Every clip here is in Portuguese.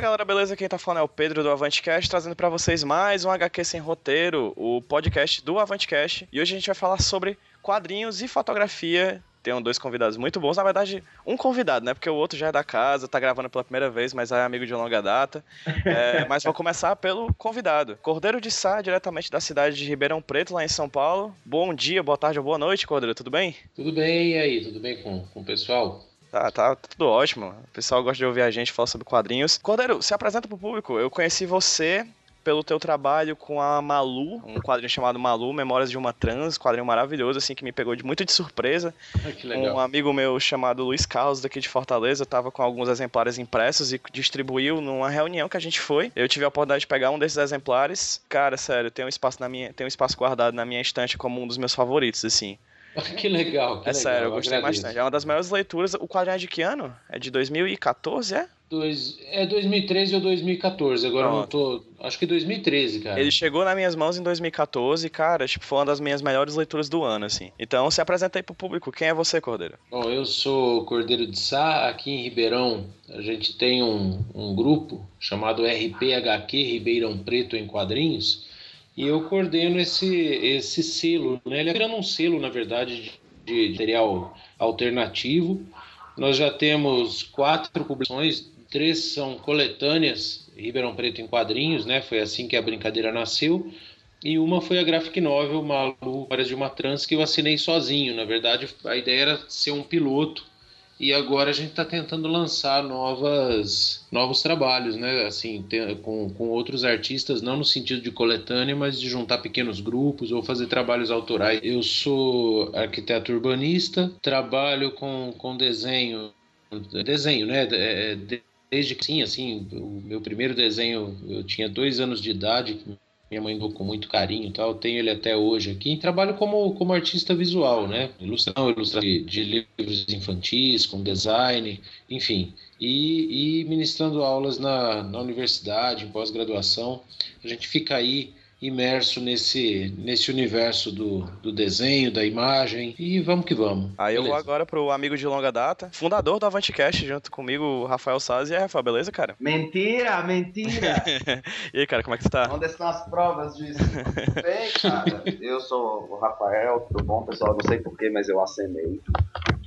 Fala galera, beleza? Quem tá falando é o Pedro do Avantcast, trazendo para vocês mais um HQ sem roteiro, o podcast do Avantcast. E hoje a gente vai falar sobre quadrinhos e fotografia. Tem dois convidados muito bons, na verdade, um convidado, né? Porque o outro já é da casa, tá gravando pela primeira vez, mas é amigo de longa data. É, mas vou começar pelo convidado. Cordeiro de Sá, diretamente da cidade de Ribeirão Preto, lá em São Paulo. Bom dia, boa tarde ou boa noite, Cordeiro, tudo bem? Tudo bem, e aí? Tudo bem com, com o pessoal? Tá, tá tudo ótimo. O pessoal gosta de ouvir a gente falar sobre quadrinhos. Cordeiro, se apresenta pro público. Eu conheci você pelo teu trabalho com a Malu, um quadrinho chamado Malu, Memórias de uma Trans, quadrinho maravilhoso, assim, que me pegou de muito de surpresa. que legal. Um amigo meu chamado Luiz Carlos, daqui de Fortaleza, tava com alguns exemplares impressos e distribuiu numa reunião que a gente foi. Eu tive a oportunidade de pegar um desses exemplares. Cara, sério, tem um espaço na minha, tem um espaço guardado na minha estante como um dos meus favoritos, assim. Que legal, que É legal, sério, eu gostei agradeço. bastante. É uma das maiores leituras. O quadrinho é de que ano? É de 2014, é? Dois, é 2013 ou 2014, agora eu não tô. Acho que 2013, cara. Ele chegou nas minhas mãos em 2014 e, cara, tipo, foi uma das minhas melhores leituras do ano, assim. Então, se apresenta aí pro público. Quem é você, Cordeiro? Bom, eu sou Cordeiro de Sá, aqui em Ribeirão. A gente tem um, um grupo chamado RPHQ Ribeirão Preto em Quadrinhos. E eu coordeno esse, esse selo, né? Ele é virando um selo, na verdade, de, de material alternativo. Nós já temos quatro publicações, três são coletâneas, Ribeirão Preto em quadrinhos, né? Foi assim que a brincadeira nasceu. E uma foi a graphic novel Malu, Memórias de uma Trans, que eu assinei sozinho. Na verdade, a ideia era ser um piloto. E agora a gente está tentando lançar novas, novos trabalhos, né? Assim, tem- com, com outros artistas, não no sentido de coletânea, mas de juntar pequenos grupos ou fazer trabalhos autorais. Eu sou arquiteto urbanista, trabalho com, com desenho, desenho, né? É, de- Desde que sim, assim, o meu primeiro desenho eu tinha dois anos de idade, minha mãe deu com muito carinho e tal, tenho ele até hoje aqui. Trabalho como, como artista visual, né? Ilustração, ilustração de, de livros infantis, com design, enfim. E, e ministrando aulas na, na universidade, em pós-graduação. A gente fica aí imerso nesse, nesse universo do, do desenho, da imagem, e vamos que vamos. Aí eu vou Beleza. agora pro amigo de longa data, fundador do Avantcast, junto comigo, o Rafael Saz. E aí, Rafael, beleza, cara? Mentira, mentira! E aí, cara, como é que você tá? Onde estão as provas disso? Bem, cara, eu sou o Rafael, tudo bom, pessoal? Não sei porquê, mas eu acenei.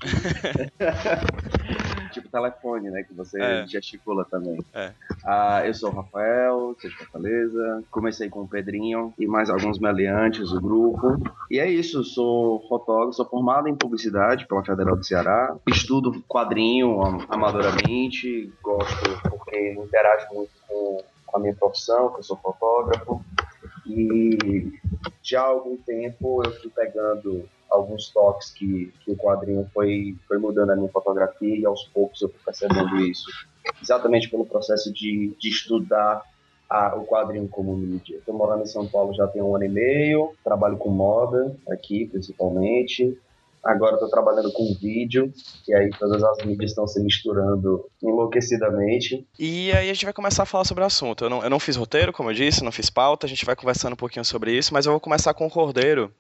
tipo telefone, né? Que você É. gesticula também. É. Ah, eu sou o Rafael, sou de Fortaleza. Comecei com o Pedrinho e mais alguns meliantes, o grupo. E é isso, sou fotógrafo, sou formado em publicidade pela Federal do Ceará. Estudo quadrinho am- amadoramente, gosto porque interajo muito com, com a minha profissão, que eu sou fotógrafo. E já há algum tempo eu fui pegando alguns toques que, que o quadrinho foi, foi mudando a minha fotografia e aos poucos eu fui percebendo isso. Exatamente pelo processo de, de estudar a- o quadrinho como mídia. Estou morando em São Paulo já tem um ano e meio, trabalho com moda aqui principalmente. Agora estou trabalhando com vídeo, e aí todas as mídias estão se misturando enlouquecidamente. E aí a gente vai começar a falar sobre o assunto. Eu não, eu não fiz roteiro, como eu disse, não fiz pauta, a gente vai conversando um pouquinho sobre isso, mas eu vou começar com o Cordeiro,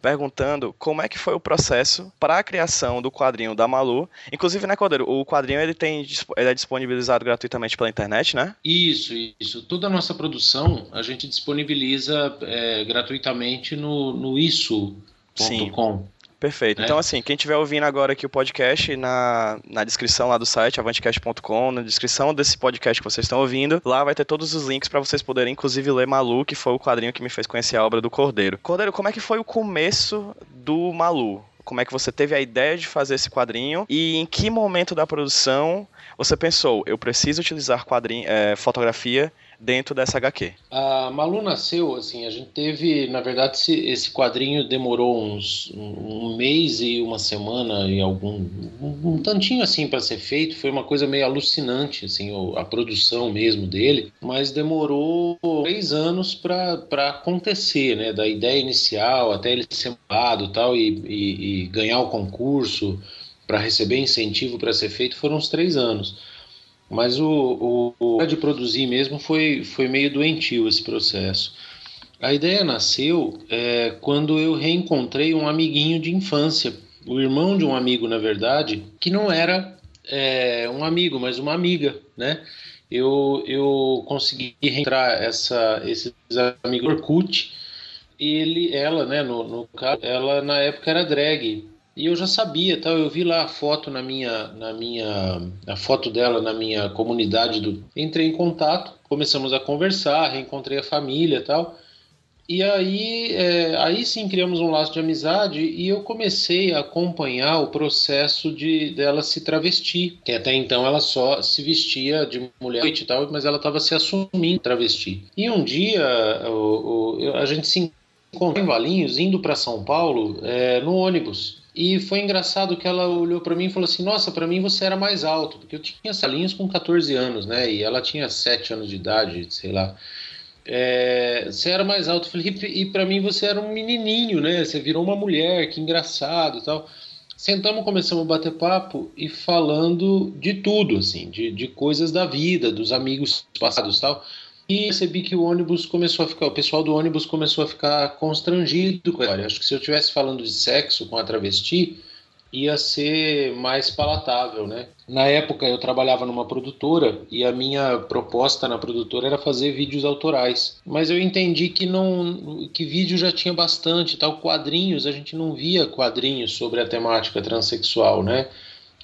perguntando como é que foi o processo para a criação do quadrinho da Malu. Inclusive, né, Cordeiro, o quadrinho ele, tem, ele é disponibilizado gratuitamente pela internet, né? Isso, isso. Toda a nossa produção a gente disponibiliza é, gratuitamente no, no isso.com. Perfeito. É. Então, assim, quem estiver ouvindo agora aqui o podcast, na, na descrição lá do site, avantcast.com, na descrição desse podcast que vocês estão ouvindo, lá vai ter todos os links para vocês poderem, inclusive, ler Malu, que foi o quadrinho que me fez conhecer a obra do Cordeiro. Cordeiro, como é que foi o começo do Malu? Como é que você teve a ideia de fazer esse quadrinho e em que momento da produção você pensou, eu preciso utilizar quadrinho, é, fotografia dentro dessa HQ? A Malu nasceu, assim, a gente teve, na verdade, esse, quadrinho demorou uns um, mês e uma semana e algum um, tantinho assim para ser feito, foi uma coisa meio alucinante, assim, a produção mesmo dele, mas demorou três anos para acontecer, né, da ideia inicial até ele ser mandado tal e, e, e ganhar o concurso para receber incentivo para ser feito foram uns três anos. Mas o, o, o de produzir mesmo foi, foi meio doentio esse processo. A ideia nasceu é, quando eu reencontrei um amiguinho de infância, o irmão de um amigo, na verdade, que não era é, um amigo, mas uma amiga, né? Eu, eu consegui reencontrar essa, esses amigos Orkut, ele, ela, né, no, no caso, ela na época era drag, e eu já sabia, tal. Eu vi lá a foto na minha, na minha, a foto dela na minha comunidade do. Entrei em contato, começamos a conversar, reencontrei a família, tal. E aí, é, aí sim criamos um laço de amizade e eu comecei a acompanhar o processo de dela se travestir. Que até então ela só se vestia de mulher e tal, mas ela estava se assumindo travesti. E um dia o, o, a gente se encontrou em Valinhos, indo para São Paulo, é, no ônibus. E foi engraçado que ela olhou para mim e falou assim: Nossa, para mim você era mais alto, porque eu tinha salinhos com 14 anos, né? E ela tinha 7 anos de idade, sei lá. É, você era mais alto. Falei: E para mim você era um menininho, né? Você virou uma mulher, que engraçado tal. Sentamos, começamos a bater papo e falando de tudo, assim, de, de coisas da vida, dos amigos passados tal. E percebi que o ônibus começou a ficar, o pessoal do ônibus começou a ficar constrangido com a história. Acho que se eu estivesse falando de sexo com a travesti, ia ser mais palatável, né? Na época eu trabalhava numa produtora e a minha proposta na produtora era fazer vídeos autorais. Mas eu entendi que não que vídeo já tinha bastante, tal quadrinhos, a gente não via quadrinhos sobre a temática transexual, né?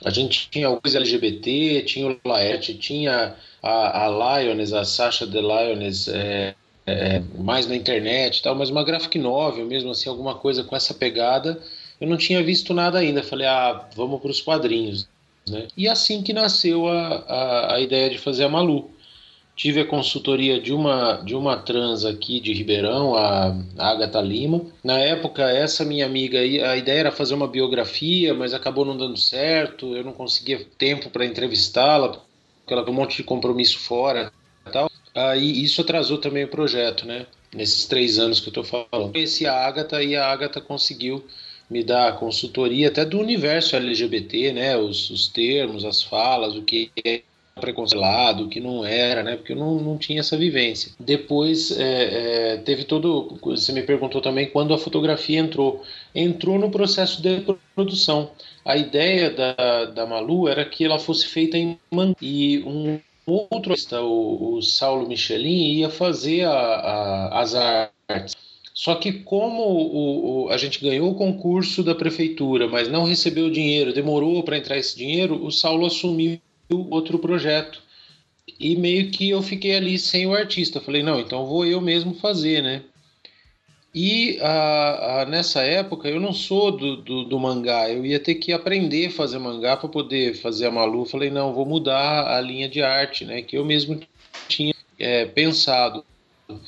A gente tinha o LGBT, tinha o Laerte, tinha a, a Lioness, a Sasha de Lioness, é, é, mais na internet e tal, mas uma graphic novel mesmo, assim, alguma coisa com essa pegada, eu não tinha visto nada ainda. Falei, ah, vamos para os quadrinhos. Né? E assim que nasceu a, a, a, ideia de fazer a Malu. Tive a consultoria de uma, de uma trans aqui de Ribeirão, a, Agatha Lima. Na época, essa minha amiga a ideia era fazer uma biografia, mas acabou não dando certo. Eu não conseguia tempo para entrevistá-la, porque ela tem um monte de compromisso fora e tal. Aí isso atrasou também o projeto, né? Nesses três anos que eu estou falando. Conheci a Agatha e a Agatha conseguiu me dar consultoria até do universo LGBT, né? Os, os termos, as falas, o que é preconceito, o que não era, né? Porque eu não, não tinha essa vivência. Depois é, é, teve todo. Você me perguntou também quando a fotografia entrou. Entrou no processo de produção. A ideia da, da Malu era que ela fosse feita em manga. E um outro o, o Saulo Michelin ia fazer a, a, as artes. Só que como o, o, a gente ganhou o concurso da prefeitura, mas não recebeu o dinheiro, demorou para entrar esse dinheiro, o Saulo assumiu outro projeto. E meio que eu fiquei ali sem o artista. Falei, não, então vou eu mesmo fazer, né? E a, a, nessa época eu não sou do, do, do, mangá, eu ia ter que aprender a fazer mangá para poder fazer a Malu. Falei, não, vou mudar a linha de arte, né? Que eu mesmo tinha é, pensado.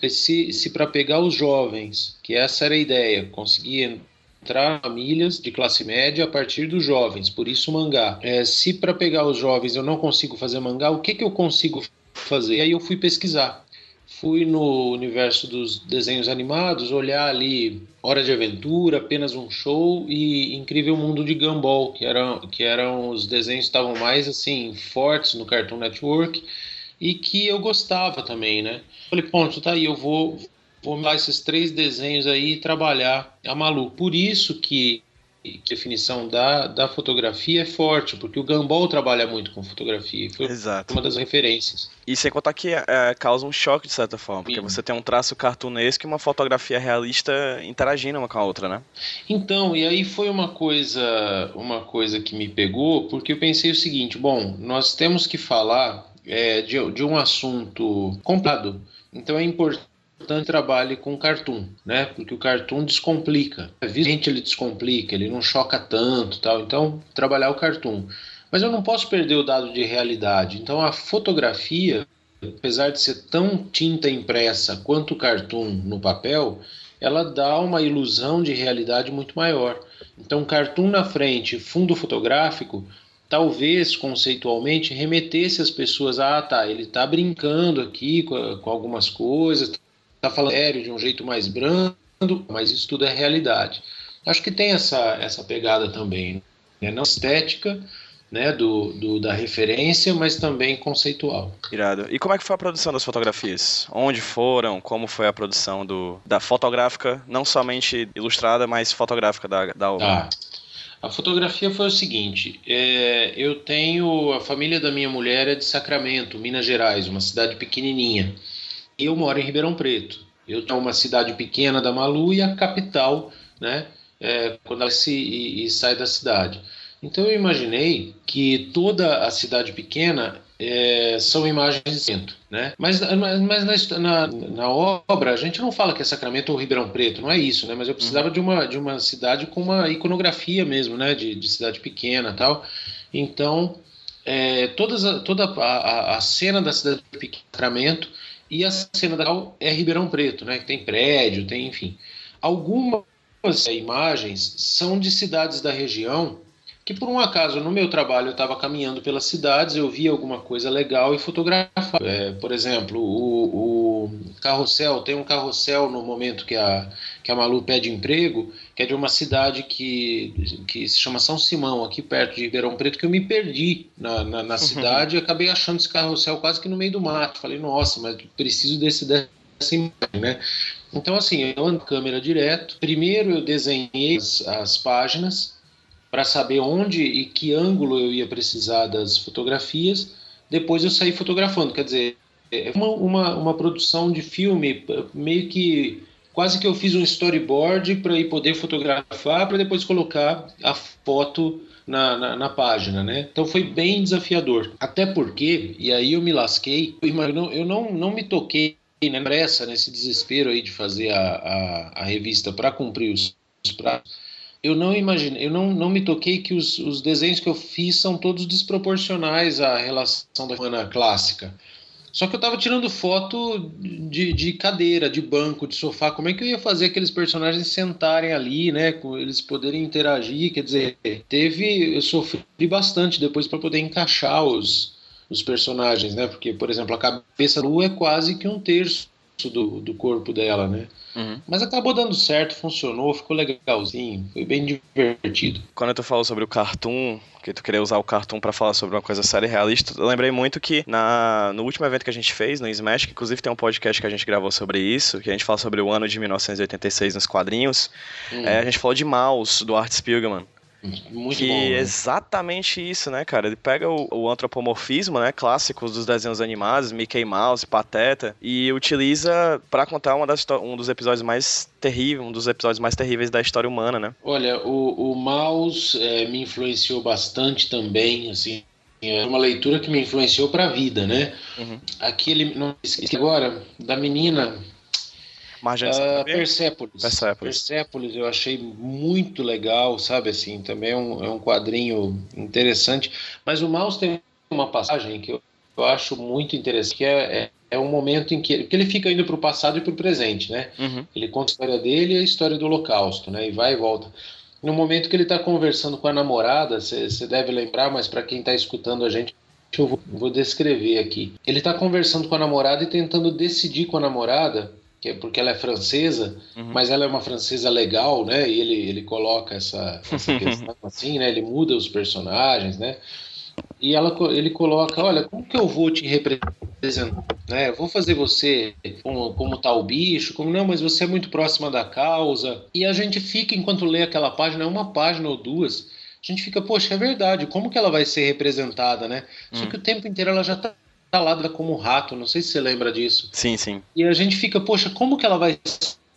Se, se para pegar os jovens, que essa era a ideia, conseguir entrar famílias de classe média a partir dos jovens, por isso mangá. É, se para pegar os jovens eu não consigo fazer mangá, o que, que eu consigo fazer? E aí eu fui pesquisar fui no universo dos desenhos animados olhar ali Hora de Aventura, apenas um show e Incrível Mundo de Gumball, que eram, que eram os desenhos que estavam mais assim fortes no Cartoon Network e que eu gostava também, né? Falei, ponto, tá aí, eu vou vou dar esses três desenhos aí e trabalhar a Malu. Por isso que definição da, da fotografia é forte, porque o Gambol trabalha muito com fotografia, foi Exato. uma das referências. E sem contar que é, causa um choque de certa forma, porque Sim. você tem um traço cartunesco e uma fotografia realista interagindo uma com a outra, né? Então, e aí foi uma coisa, uma coisa que me pegou, porque eu pensei o seguinte, bom, nós temos que falar é, de, de um assunto complicado, então é importante importante trabalhe com cartoon, né? Porque o cartoon descomplica. Evidentemente ele descomplica, ele não choca tanto, tal. Então trabalhar o cartoon. Mas eu não posso perder o dado de realidade. Então a fotografia, apesar de ser tão tinta impressa quanto o cartoon no papel, ela dá uma ilusão de realidade muito maior. Então cartoon na frente, fundo fotográfico, talvez conceitualmente remetesse as pessoas a ah, tá, ele está brincando aqui com, com algumas coisas, está falando sério de um jeito mais brando, mas isso tudo é realidade. Acho que tem essa, essa pegada também, né? não estética, né, do, do, da referência, mas também conceitual. Irado. E como é que foi a produção das fotografias? Onde foram? Como foi a produção do, da fotográfica, não somente ilustrada, mas fotográfica da, da obra? Tá. A fotografia foi o seguinte: é, eu tenho a família da minha mulher é de Sacramento, Minas Gerais, uma cidade pequenininha eu moro em Ribeirão Preto. Eu tenho uma cidade pequena da Malu e a capital, né? É, quando ela se e, e sai da cidade. Então eu imaginei que toda a cidade pequena é, são imagens de centro, né? Mas, mas na, na, na, obra a gente não fala que é Sacramento ou Ribeirão Preto, não é isso, né? Mas eu precisava uhum. de, uma, de uma cidade com uma iconografia mesmo, né? De, de cidade pequena tal. Então é, todas a, toda a, a, a cena da cidade pequena, Sacramento, e a cena da é Ribeirão Preto, né? Que tem prédio, tem, enfim. Algumas imagens são de cidades da região que por um acaso no meu trabalho eu estava caminhando pelas cidades, eu vi alguma coisa legal e fotografava. É, por exemplo, o, o, carrossel, tem um carrossel no momento que a, que a Malu pede emprego, que é de uma cidade que, que se chama São Simão, aqui perto de Ribeirão Preto, que eu me perdi na, na, na cidade e acabei achando esse carrossel quase que no meio do mato. Falei, nossa, mas preciso desse, dessa imagem, né? Então, assim, eu ando câmera direto. Primeiro eu desenhei as, as páginas, para saber onde e que ângulo eu ia precisar das fotografias. Depois eu saí fotografando, quer dizer, é uma, uma, uma produção de filme meio que quase que eu fiz um storyboard para poder fotografar para depois colocar a foto na, na, na, página, né? Então foi bem desafiador. Até porque, e aí eu me lasquei, eu não, eu não, não me toquei na pressa, nesse desespero aí de fazer a, a, a revista para cumprir os, os prazos eu não imaginei, eu não, não me toquei que os, os desenhos que eu fiz são todos desproporcionais à relação da humana clássica. Só que eu estava tirando foto de, de, cadeira, de banco, de sofá. Como é que eu ia fazer aqueles personagens sentarem ali, né? Com eles poderem interagir? Quer dizer, teve. Eu sofri bastante depois para poder encaixar os, os personagens, né? Porque, por exemplo, a cabeça do Lu é quase que um terço do, do corpo dela, né? Uhum. Mas acabou dando certo, funcionou, ficou legalzinho, foi bem divertido. Quando tu falou sobre o cartoon, que tu queria usar o cartoon para falar sobre uma coisa séria e realista, eu lembrei muito que na, no último evento que a gente fez, no Smash, que inclusive tem um podcast que a gente gravou sobre isso, que a gente fala sobre o ano de 1986 nos quadrinhos, hum. é, a gente falou de Mouse, do Art Spiegelman. Muito que bom, né? exatamente isso, né, cara? Ele pega o, o, antropomorfismo, né, clássicos dos desenhos animados, Mickey Mouse, Pateta, e utiliza para contar uma das, um dos episódios mais terríveis, um dos episódios mais terríveis da história humana, né? Olha, o, o Mouse é, me influenciou bastante também, assim, é uma leitura que me influenciou para a vida, né? Uhum. Aquele, não esqueci agora, da menina Margem uh, Persepolis. Persepolis. Persepolis eu achei muito legal, sabe assim, também é um, é um quadrinho interessante, mas o Maus tem uma passagem que eu, eu acho muito interessante, que é, é, é um momento em que, que ele fica indo para o passado e para o presente, né? Uhum. Ele conta a história dele e a história do Holocausto, né? E vai e volta. No momento que ele está conversando com a namorada, você deve lembrar, mas para quem está escutando a gente, eu vou, vou descrever aqui. Ele está conversando com a namorada e tentando decidir com a namorada que é porque ela é francesa, uhum. mas ela é uma francesa legal, né? E ele, ele coloca essa, essa questão assim, né? Ele muda os personagens, né? e ela, ele coloca, olha, como que eu vou te representar? Né? Vou fazer você como, como tal bicho, como não, mas você é muito próxima da causa. E a gente fica, enquanto lê aquela página, uma página ou duas, a gente fica, poxa, é verdade, como que ela vai ser representada, né? Hum. Só que o tempo inteiro ela já tá lá como rato, não sei se você lembra disso. Sim, sim. E a gente fica, poxa, como que ela vai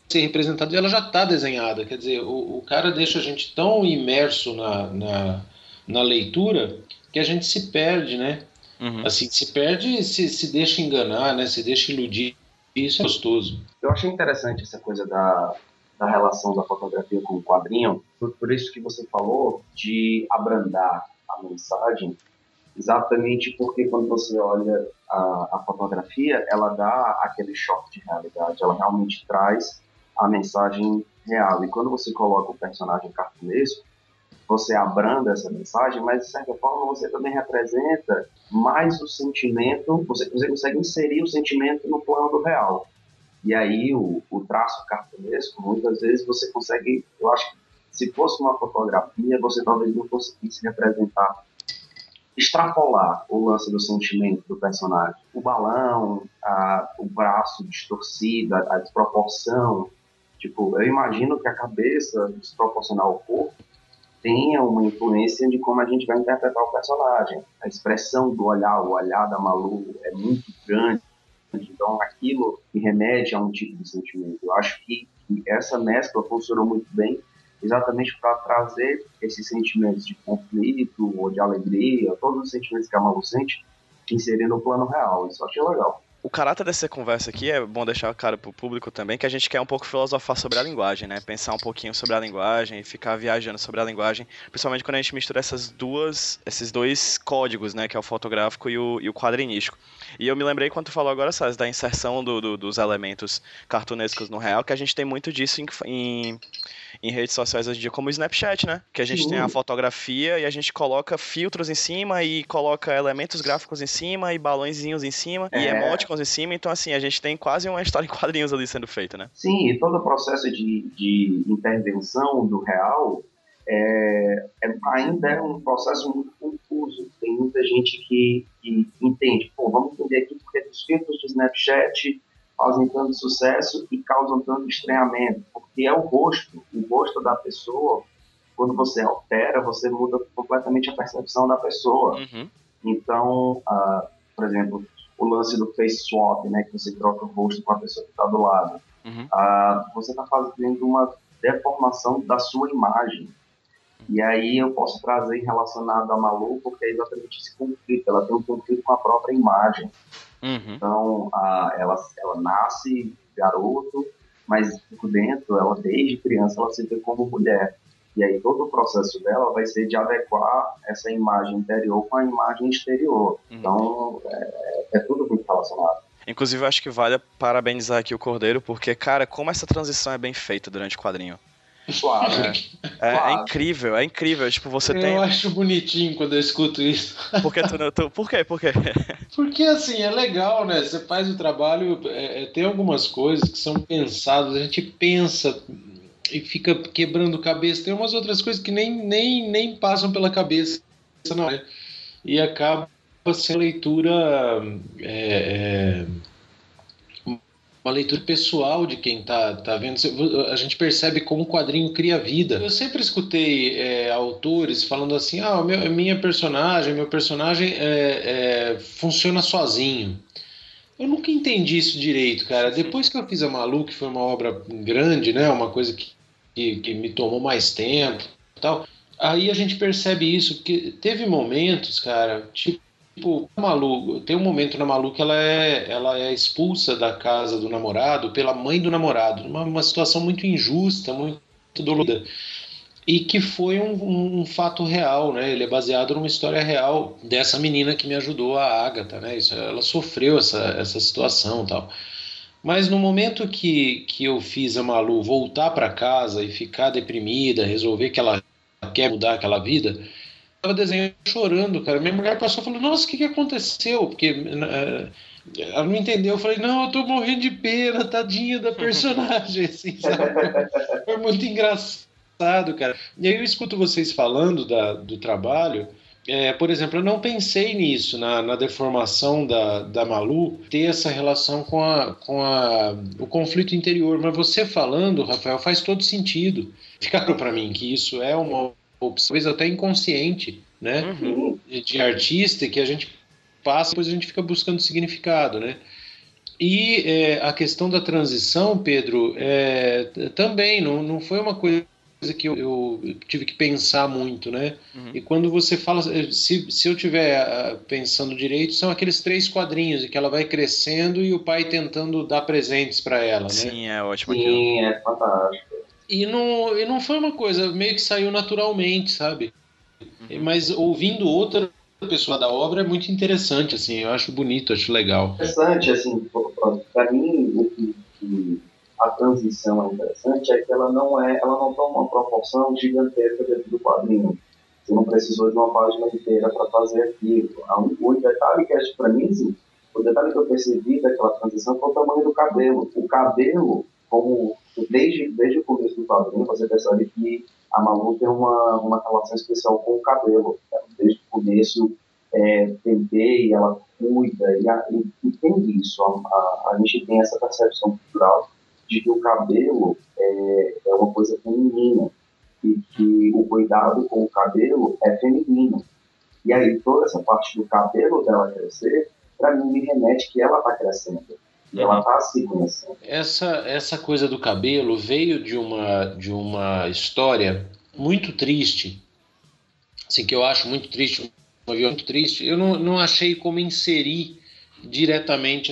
ser representada? E ela já está desenhada, quer dizer, o, o, cara deixa a gente tão imerso na, na, na leitura que a gente se perde, né? Uhum. Assim, se perde, se, se deixa enganar, né? Se deixa iludir. Isso é gostoso. Eu achei interessante essa coisa da, da relação da fotografia com o quadrinho, por, por isso que você falou de abrandar a mensagem, exatamente porque quando você olha a, a fotografia, ela dá aquele choque de realidade, ela realmente traz a mensagem real. E quando você coloca o personagem cartunesco, você abranda essa mensagem, mas de certa forma você também representa mais o sentimento, você, você consegue inserir o sentimento no plano do real. E aí o, o traço cartunesco, muitas vezes você consegue, eu acho que se fosse uma fotografia, você talvez não conseguisse representar, extrapolar o lance do sentimento do personagem. O balão, a, o braço distorcido, a, a desproporção. Tipo, eu imagino que a cabeça desproporcional ao corpo tenha uma influência de como a gente vai interpretar o personagem. A expressão do olhar, o olhar da Malu é muito grande, então aquilo me remete a um tipo de sentimento. Eu acho que, que essa mescla funcionou muito bem exatamente para trazer esses sentimentos de conflito ou de alegria, todos os sentimentos que a Malu sente, inserir no plano real. Isso eu achei legal. O caráter dessa conversa aqui é bom deixar claro pro público também que a gente quer um pouco filosofar sobre a linguagem, né? Pensar um pouquinho sobre a linguagem e ficar viajando sobre a linguagem, principalmente quando a gente mistura essas duas, esses dois códigos, né? Que é o fotográfico e o, e o quadrinístico. E eu me lembrei quando tu falou agora, Sás, da inserção do, do, dos elementos cartunescos no real, que a gente tem muito disso em, em, em, redes sociais hoje em dia, como o Snapchat, né? Que a gente Sim. tem a fotografia e a gente coloca filtros em cima e coloca elementos gráficos em cima e balõezinhos em cima é. e em cima. Então, assim, a gente tem quase uma história em quadrinhos ali sendo feita, né? Sim, e todo o processo de, de intervenção do real é, é, ainda é um processo muito confuso. Tem muita gente que, que entende, pô, vamos entender aqui porque os filtros do Snapchat fazem tanto sucesso e causam tanto estranhamento, porque é o rosto, o rosto da pessoa, quando você altera, você muda completamente a percepção da pessoa. Uhum. Então, uh, por exemplo, o lance do face swap, né, que você troca o rosto com a pessoa que está do lado, uhum. uh, você está fazendo uma deformação da sua imagem. E aí eu posso trazer relacionado a Malu, porque é exatamente esse conflito. Ela tem um conflito com a própria imagem. Uhum. Então, a, ela, ela nasce garoto, mas por dentro, ela desde criança, ela se vê como mulher. E aí todo o processo dela vai ser de adequar essa imagem interior com a imagem exterior. Uhum. Então, é, é tudo muito relacionado. Inclusive, eu acho que vale parabenizar aqui o Cordeiro, porque, cara, como essa transição é bem feita durante o quadrinho. Suave. É, é, é, incrível, é incrível. Tipo, você eu tem. Eu acho bonitinho quando eu escuto isso. Por, que tu, tu, por quê? Por quê? Porque assim, é legal, né? Você faz o trabalho, é, é, tem algumas coisas que são pensadas, a gente pensa e fica quebrando cabeça. Tem umas outras coisas que nem, nem, nem passam pela cabeça, não é? E acaba sendo leitura. É, é uma leitura pessoal de quem está tá vendo. A gente percebe como o quadrinho cria vida. Eu sempre escutei é, autores falando assim: ah, meu, minha personagem, meu personagem é, é, funciona sozinho. Eu nunca entendi isso direito, cara. Depois que eu fiz a Malu, que foi uma obra grande, né? Uma coisa que, que, que me tomou mais tempo tal. Aí a gente percebe isso, porque teve momentos, cara, tipo Tipo, a Malu, tem um momento na Malu que ela é, ela é expulsa da casa do namorado pela mãe do namorado, uma, uma situação muito injusta, muito dolorida. E que foi um, um, um, fato real, né? Ele é baseado numa história real dessa menina que me ajudou, a Agatha, né? Isso, ela sofreu essa, essa situação tal. Mas no momento que, que eu fiz a Malu voltar para casa e ficar deprimida, resolver que ela quer mudar aquela vida, tava desenhando chorando, cara. Minha mulher passou e falou: Nossa, o que, que aconteceu? Porque uh, ela não entendeu. Eu falei: Não, eu tô morrendo de pena, tadinha da personagem, assim, sabe? Foi muito engraçado, cara. E aí eu escuto vocês falando da, do trabalho. É, por exemplo, eu não pensei nisso, na, na, deformação da, da Malu, ter essa relação com, a, com a, o conflito interior. Mas você falando, Rafael, faz todo sentido. Fica claro para mim que isso é uma opção, talvez até inconsciente, né? Uhum. De artista que a gente passa, depois a gente fica buscando significado, né? E é, a questão da transição, Pedro, é, também não, não foi uma coisa que eu, eu, tive que pensar muito, né? Uhum. E quando você fala, se, se eu estiver uh, pensando direito, são aqueles três quadrinhos em que ela vai crescendo e o pai tentando dar presentes para ela, né? Sim, é ótimo. Sim, é fantástico. E não, e não foi uma coisa, meio que saiu naturalmente, sabe? Uhum. Mas ouvindo outra pessoa da obra é muito interessante, assim, eu acho bonito, acho legal. Interessante, assim, para mim, a transição é interessante é que ela não é, ela não toma uma proporção gigantesca dentro do quadrinho. Você não precisou de uma página inteira para fazer aquilo. O detalhe que acho para mim, assim, o detalhe que eu percebi daquela transição foi o tamanho do cabelo. O cabelo, como desde, desde o começo do quadrinho, você percebe que a Malu tem uma, uma relação especial com o cabelo. Desde o começo, é, penteia, ela cuida, e, a, e, e tem isso. A, a, a gente tem essa percepção cultural de que o cabelo é, é uma coisa feminina e que o cuidado com o cabelo é feminino. E aí toda essa parte do cabelo dela crescer, para mim me remete que ela está crescendo. E ela está se conhecendo. Essa, essa coisa do cabelo veio de uma, de uma história muito triste, assim, que eu acho muito triste, muito triste. Eu não, não achei como inserir diretamente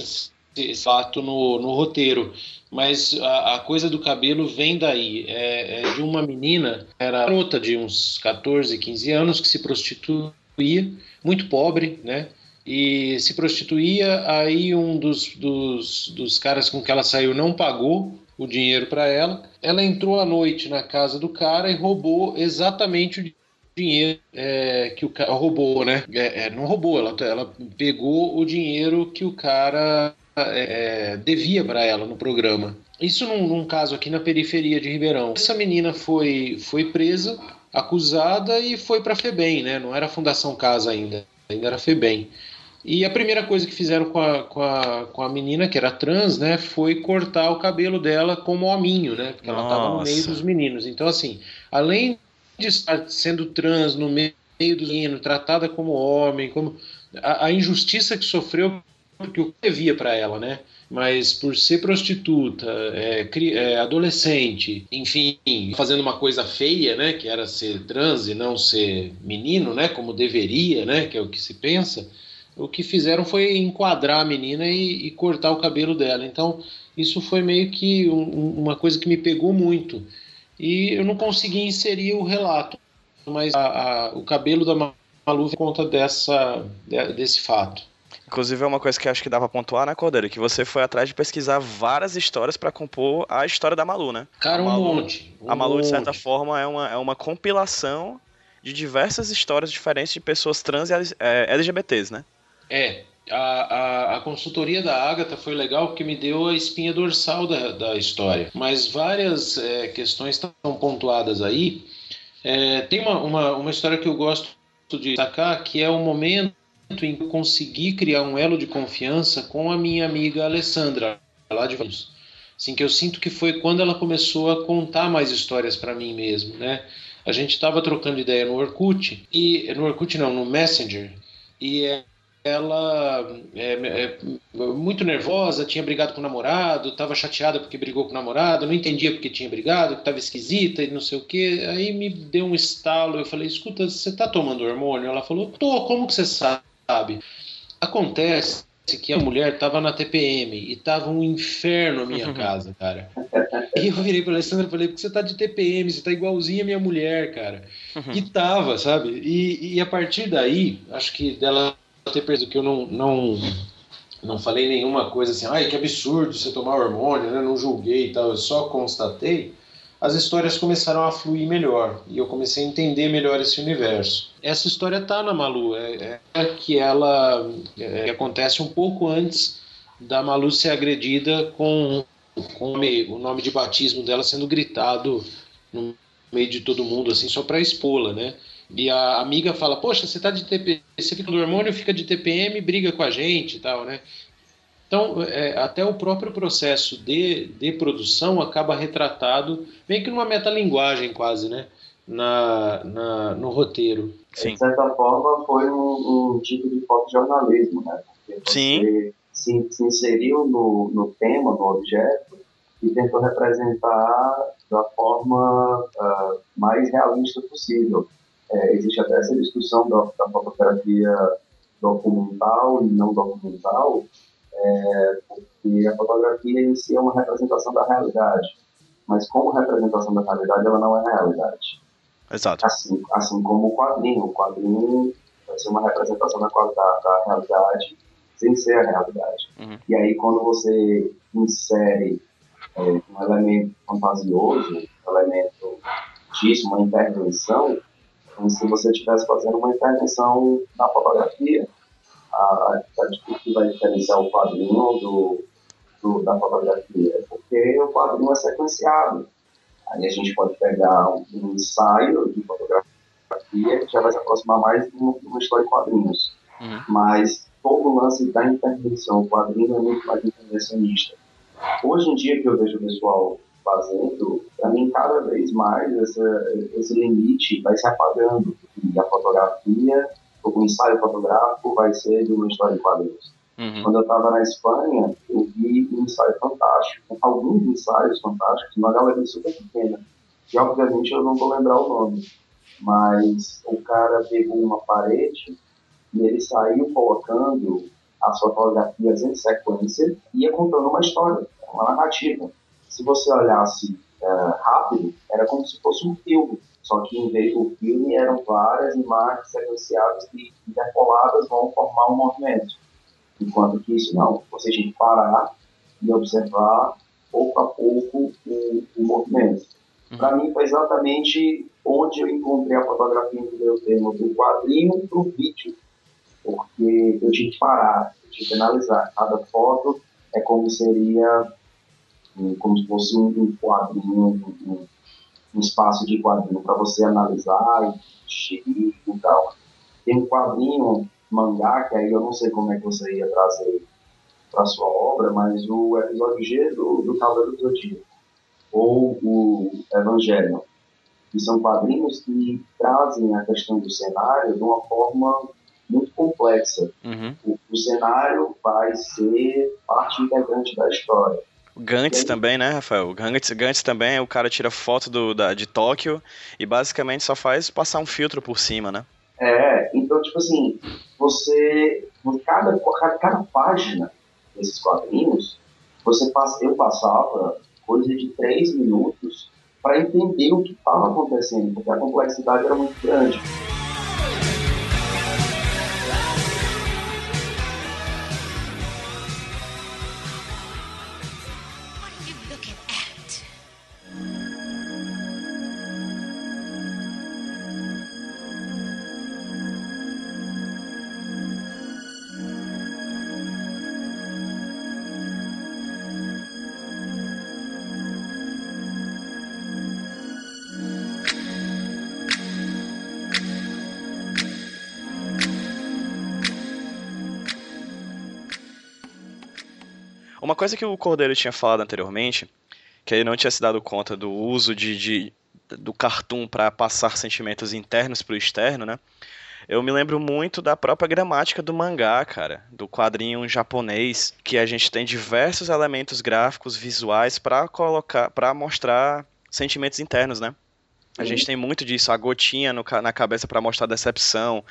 fato no, no roteiro mas a, a, coisa do cabelo vem daí. É, é, de uma menina, era garota de uns 14, 15 anos, que se prostituía, muito pobre, né? E se prostituía, aí um dos, dos, dos caras com que ela saiu não pagou o dinheiro para ela. Ela entrou à noite na casa do cara e roubou exatamente o dinheiro é, que o cara roubou, né? É, é, não roubou, ela, ela pegou o dinheiro que o cara é, devia para ela no programa. Isso num, num, caso aqui na periferia de Ribeirão. Essa menina foi, foi presa, acusada e foi para Febem, né? Não era a Fundação Casa ainda, ainda era Febem. E a primeira coisa que fizeram com a, com a, com a menina, que era trans, né, foi cortar o cabelo dela como hominho, né? Porque ela estava no meio dos meninos. Então, assim, além de estar sendo trans no meio dos meninos, tratada como homem, como a, a injustiça que sofreu porque o que devia para ela, né? Mas por ser prostituta, é, é, adolescente, enfim, fazendo uma coisa feia, né? Que era ser trans e não ser menino, né? Como deveria, né? Que é o que se pensa. O que fizeram foi enquadrar a menina e, e cortar o cabelo dela. Então, isso foi meio que um, uma coisa que me pegou muito. E eu não consegui inserir o relato, mas a, a, o cabelo da Malu conta dessa, desse fato. Inclusive é uma coisa que acho que dá pra pontuar, né, Cordeiro? Que você foi atrás de pesquisar várias histórias para compor a história da Malu, né? Cara, um Malu, monte. Um a Malu, monte. de certa forma, é uma, é uma compilação de diversas histórias diferentes de pessoas trans e é, LGBTs, né? É. A, a, a, consultoria da Agatha foi legal porque me deu a espinha dorsal da, da história. Mas várias é, questões estão pontuadas aí. É, tem uma, uma, uma história que eu gosto de destacar que é o momento em conseguir criar um elo de confiança com a minha amiga Alessandra, lá de Vamos. Assim, que eu sinto que foi quando ela começou a contar mais histórias para mim mesmo, né? A gente estava trocando ideia no Orkut, e no Orkut não, no Messenger, e ela é, é, muito nervosa, tinha brigado com o namorado, estava chateada porque brigou com o namorado, não entendia porque tinha brigado, que estava esquisita e não sei o que. Aí me deu um estalo, eu falei, escuta, você está tomando hormônio? Ela falou, tô, como que você sabe? Sabe? Acontece que a mulher estava na TPM e tava um inferno a minha uhum. casa, cara. E eu virei pra Alessandra e falei, porque você tá de TPM, você tá igualzinha a minha mulher, cara. Uhum. E tava, sabe? E, e a partir daí, acho que dela ter percebido que eu não, não, não falei nenhuma coisa assim, ai, que absurdo você tomar hormônio, né? Não julguei e tal, eu só constatei as histórias começaram a fluir melhor e eu comecei a entender melhor esse universo. Essa história tá na Malu, é, é que ela é, que acontece um pouco antes da Malu ser agredida com, com o nome de batismo dela sendo gritado no meio de todo mundo assim só para expô-la, né? E a amiga fala, poxa, você tá de TPM, você fica no hormônio, fica de TPM, briga com a gente e tal, né? Então, é, até o próprio processo de, de produção acaba retratado meio que numa metalinguagem quase, né? Na, na, no roteiro. Sim. De certa forma, foi um, um tipo de fotojornalismo, né? Porque Sim. Se, se inseriu no, no tema, no objeto, e tentou representar da forma uh, mais realista possível. É, existe até essa discussão da, da fotografia documental e não documental, é, porque a fotografia em si é uma representação da realidade, mas como representação da realidade, ela não é a realidade. Exato. Assim, assim como o quadrinho. O quadrinho vai ser uma representação da, da, da realidade sem ser a realidade. Uhum. E aí, quando você insere é, um elemento fantasioso, um elemento disso, uma intervenção, como se você estivesse fazendo uma intervenção na fotografia a, a que vai diferenciar o quadrinho do, do, da fotografia, porque o quadrinho é sequenciado. Aí a gente pode pegar um, um ensaio de fotografia que já vai se aproximar mais de uma, história de quadrinhos. Uhum. Mas todo o lance da intervenção, o quadrinho é muito mais intervencionista. Hoje em dia que eu vejo o pessoal fazendo, para mim cada vez mais esse, esse limite vai se apagando. E a fotografia o ensaio fotográfico vai ser de uma história de quadrinhos. Uhum. Quando eu estava na Espanha, eu vi um ensaio fantástico, alguns ensaios fantásticos, uma galeria super pequena, que obviamente eu não vou lembrar o nome, mas o cara pegou uma parede e ele saiu colocando as fotografias em sequência e ia contando uma história, uma narrativa. Se você olhasse uh, rápido, era como se fosse um filme. Só que em vez do filme eram várias imagens sequenciadas que interpoladas vão formar um movimento. Enquanto que isso não, você tem que parar e observar pouco a pouco o, o movimento. Uhum. Para mim foi exatamente onde eu encontrei a fotografia que deu termo do quadrinho para o vídeo, porque eu tinha que parar, eu tinha que analisar. Cada foto é como seria, como se fosse um quadrinho, um, um espaço de quadrinho para você analisar e e tal. Tem um quadrinho, mangá, que aí eu não sei como é que você ia trazer para sua obra, mas o episódio G do, do Cavaleiro do Zodíaco, ou o Evangelho, que são quadrinhos que trazem a questão do cenário de uma forma muito complexa. Uhum. O, o cenário vai ser parte integrante da história. Gantz também, né, Rafael? Gantz, Gantz também, o cara tira foto do, da, de Tóquio e basicamente só faz passar um filtro por cima, né? É, então, tipo assim, você, cada, cada página desses quadrinhos, você passa, eu passava coisa de três minutos para entender o que estava acontecendo, porque a complexidade era muito grande. Coisa que o Cordeiro tinha falado anteriormente, que ele não tinha se dado conta do uso de, de do cartoon para passar sentimentos internos para o externo, né? Eu me lembro muito da própria gramática do mangá, cara, do quadrinho japonês, que a gente tem diversos elementos gráficos, visuais para colocar, para mostrar sentimentos internos, né? A gente tem muito disso, a gotinha no, na cabeça para mostrar decepção,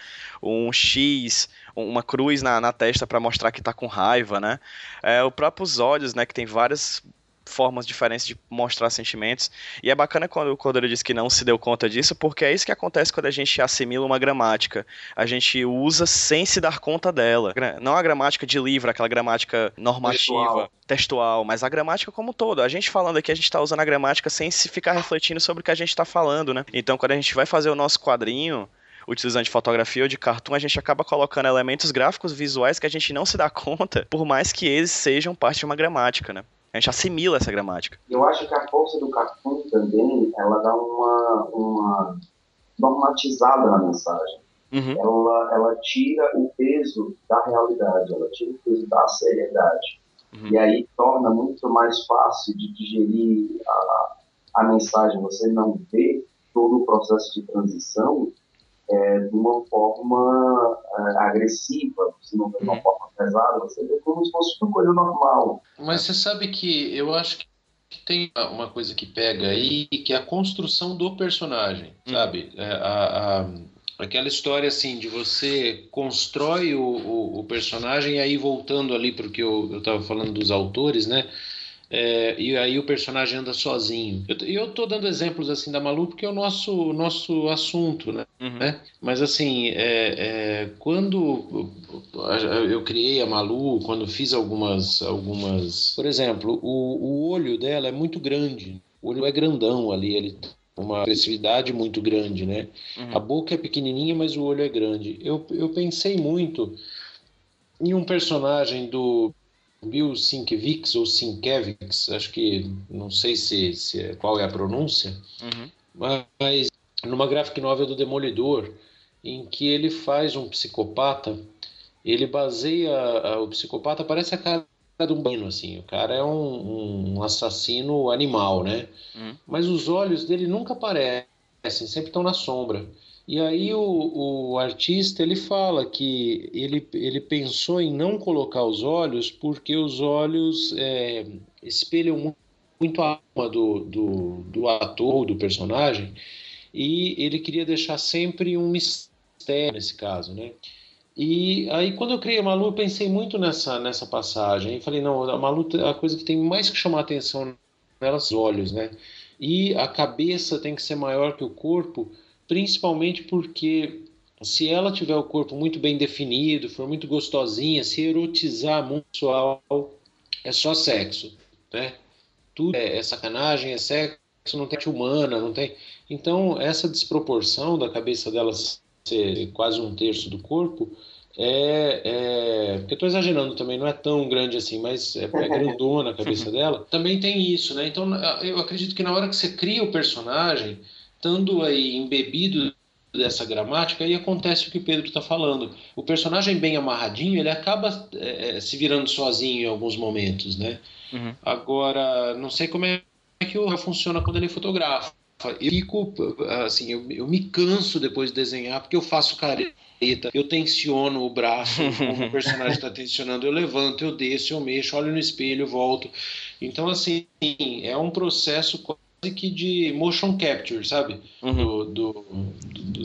um X, uma cruz na, na testa para mostrar que tá com raiva, né? É, o próprio os olhos, né, que tem várias formas diferentes de mostrar sentimentos. E é bacana quando o Cordeiro diz que não se deu conta disso, porque é isso que acontece quando a gente assimila uma gramática. A gente usa sem se dar conta dela. Não a gramática de livro, aquela gramática normativa, textual, textual mas a gramática como um todo. A gente falando aqui, a gente está usando a gramática sem se ficar refletindo sobre o que a gente está falando, né? Então, quando a gente vai fazer o nosso quadrinho, utilizando de fotografia ou de cartoon, a gente acaba colocando elementos gráficos visuais que a gente não se dá conta, por mais que eles sejam parte de uma gramática, né? A gente assimila essa gramática. Eu acho que a força do cartoon também, ela dá uma, uma normatizada na mensagem. Uhum. Ela, ela tira o peso da realidade, ela tira o peso da seriedade. Uhum. E aí torna muito mais fácil de digerir a, a mensagem. Você não vê todo o processo de transição é, de uma forma é, agressiva, se não de uma uhum. forma pesada, você vê como se fosse uma coisa normal. Mas você sabe que eu acho que tem uma coisa que pega aí, que é a construção do personagem, uhum. sabe? É, a, a, aquela história assim de você constrói o, o, o personagem e aí voltando ali para o que eu estava falando dos autores, né? É, e aí o personagem anda sozinho. E eu, estou dando exemplos assim da Malu porque é o nosso, nosso assunto, né? Uhum. né? Mas assim, é, é, quando eu criei a Malu, quando fiz algumas, algumas, por exemplo, o, o olho dela é muito grande. O olho é grandão ali, ele uma agressividade muito grande, né? Uhum. A boca é pequenininha, mas o olho é grande. Eu, eu pensei muito em um personagem do Bill Sienkiewicz ou Sienkiewicz, acho que não sei se, se é, qual é a pronúncia, uhum. mas numa graphic novel do Demolidor, em que ele faz um psicopata, ele baseia a, o psicopata parece a cara de um banho, assim, o cara é um, um assassino animal, né? Uhum. Mas os olhos dele nunca aparecem, sempre estão na sombra. E aí o, o, artista ele fala que ele, ele pensou em não colocar os olhos porque os olhos é, espelham muito a alma do, do, do ator, do personagem, e ele queria deixar sempre um mistério nesse caso, né? E aí quando eu criei a Malu, eu pensei muito nessa, nessa passagem. E falei, não, a Malu, a coisa que tem mais que chamar atenção nela os olhos, né? E a cabeça tem que ser maior que o corpo, principalmente porque se ela tiver o corpo muito bem definido, for muito gostosinha, se erotizar muito sexual, é só sexo, né? Tudo é, é sacanagem, é sexo, não tem humana, não tem. Então essa desproporção da cabeça dela ser quase um terço do corpo é, é eu estou exagerando também, não é tão grande assim, mas é, é grandona a cabeça dela. Também tem isso, né? Então eu acredito que na hora que você cria o personagem estando aí embebido dessa gramática, aí acontece o que o Pedro está falando. O personagem bem amarradinho, ele acaba é, é, se virando sozinho em alguns momentos, né? Uhum. Agora, não sei como é que o funciona quando ele fotografa. Eu fico, assim, eu, eu me canso depois de desenhar, porque eu faço careta, eu tensiono o braço, como o personagem está tensionando, eu levanto, eu desço, eu mexo, olho no espelho, volto. Então, assim, é um processo que de motion capture, sabe? Uhum. Do, do,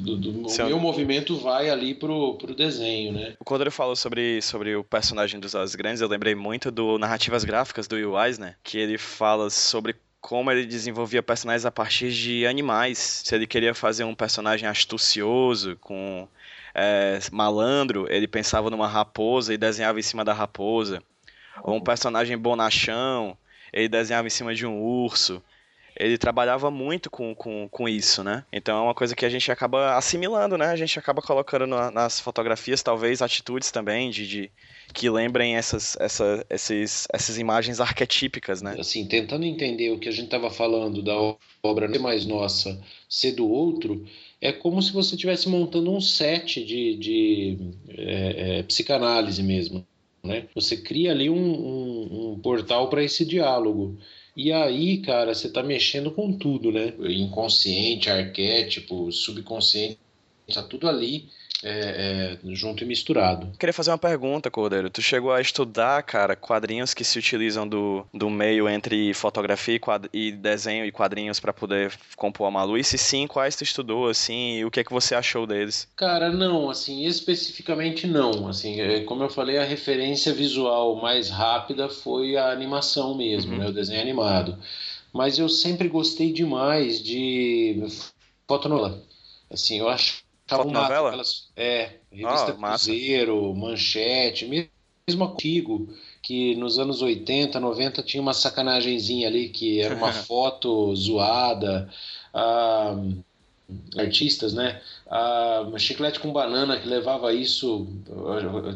do, do, meu movimento vai ali pro, pro desenho, né? Quando ele falou sobre, sobre o personagem dos Olhos Grandes, eu lembrei muito do Narrativas Gráficas do Will Eisner, que ele fala sobre como ele desenvolvia personagens a partir de animais. Se ele queria fazer um personagem astucioso, com é, malandro, ele pensava numa raposa e desenhava em cima da raposa. Ou um personagem bonachão, ele desenhava em cima de um urso ele trabalhava muito com, com, com isso, né? Então é uma coisa que a gente acaba assimilando, né? A gente acaba colocando na, nas fotografias, talvez, atitudes também de, de que lembrem essas, essa, esses, essas imagens arquetípicas, né? Assim, tentando entender o que a gente estava falando da obra ser mais nossa, ser do outro, é como se você estivesse montando um set de, de é, é, psicanálise mesmo, né? Você cria ali um, um, um portal para esse diálogo. E aí, cara, você tá mexendo com tudo, né? Inconsciente, arquétipo, subconsciente, tá tudo ali é, é, junto e misturado. Queria fazer uma pergunta, Cordeiro. Tu chegou a estudar, cara, quadrinhos que se utilizam do, do meio entre fotografia e, e desenho e quadrinhos para poder compor a Malu? E se sim, quais tu estudou, assim, e o que é que você achou deles? Cara, não, assim, especificamente não. Assim, é, como eu falei, a referência visual mais rápida foi a animação mesmo, uhum. né, o desenho animado. Mas eu sempre gostei demais de fotonovela. Assim, eu acho Foto novela? Aquelas, é, revista oh, Cruzeiro, Manchete, mesmo contigo, que nos anos 80, 90 tinha uma sacanagemzinha ali, que era uma foto zoada. Ah, artistas, né? A Chiclete com Banana, que levava isso.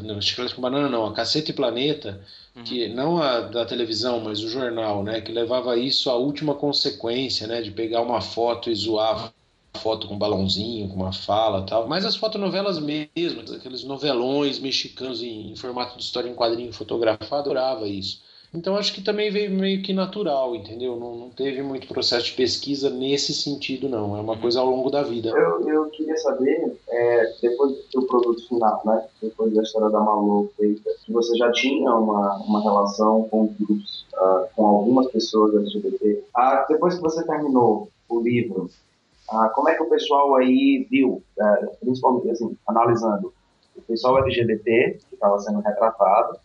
Não, Chiclete com Banana não, a Cacete e Planeta, uhum. que não a da televisão, mas o jornal, né? Que levava isso à última consequência, né? De pegar uma foto e zoar foto com balãozinho, com uma fala tal. Mas as fotonovelas mesmo, aqueles novelões mexicanos em, em formato de história em quadrinho fotografado, adorava isso. Então acho que também veio meio que natural, entendeu? Não, não, teve muito processo de pesquisa nesse sentido, não. É uma uhum. coisa ao longo da vida. Eu, eu queria saber, é, depois do seu produto final, né? Depois da história da Malu feita, que você já tinha uma, uma relação com grupos, uh, com algumas pessoas LGBT. Ah, depois que você terminou o livro, ah, como é que o pessoal aí viu, é, principalmente assim, analisando o pessoal LGBT que estava sendo retratado,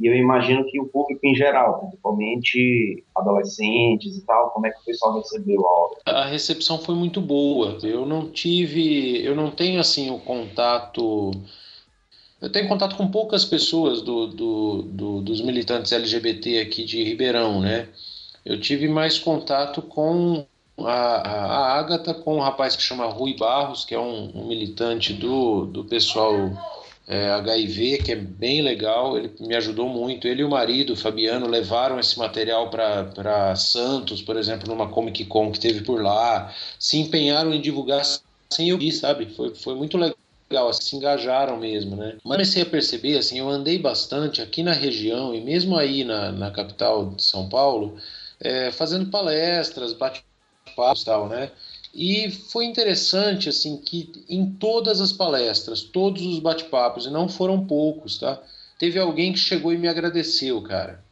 e eu imagino que o público em geral, principalmente adolescentes e tal, como é que o pessoal recebeu a obra? A recepção foi muito boa. Eu não tive, eu não tenho assim o contato. Eu tenho contato com poucas pessoas do, do, do, dos militantes LGBT aqui de Ribeirão, né? Eu tive mais contato com a, a, Agatha, com um rapaz que chama Rui Barros, que é um, um militante do, do pessoal é, HIV, que é bem legal, ele me ajudou muito. Ele e o marido, Fabiano, levaram esse material para Santos, por exemplo, numa Comic Con que teve por lá, se empenharam em divulgar sem eu ir, sabe? Foi, foi muito legal, assim, se engajaram mesmo, né? Mas comecei a perceber, assim, eu andei bastante aqui na região e mesmo aí na, na capital de São Paulo, é, fazendo palestras, bate-papos e tal, né? E foi interessante assim que em todas as palestras, todos os bate-papos, e não foram poucos, tá? Teve alguém que chegou e me agradeceu, cara.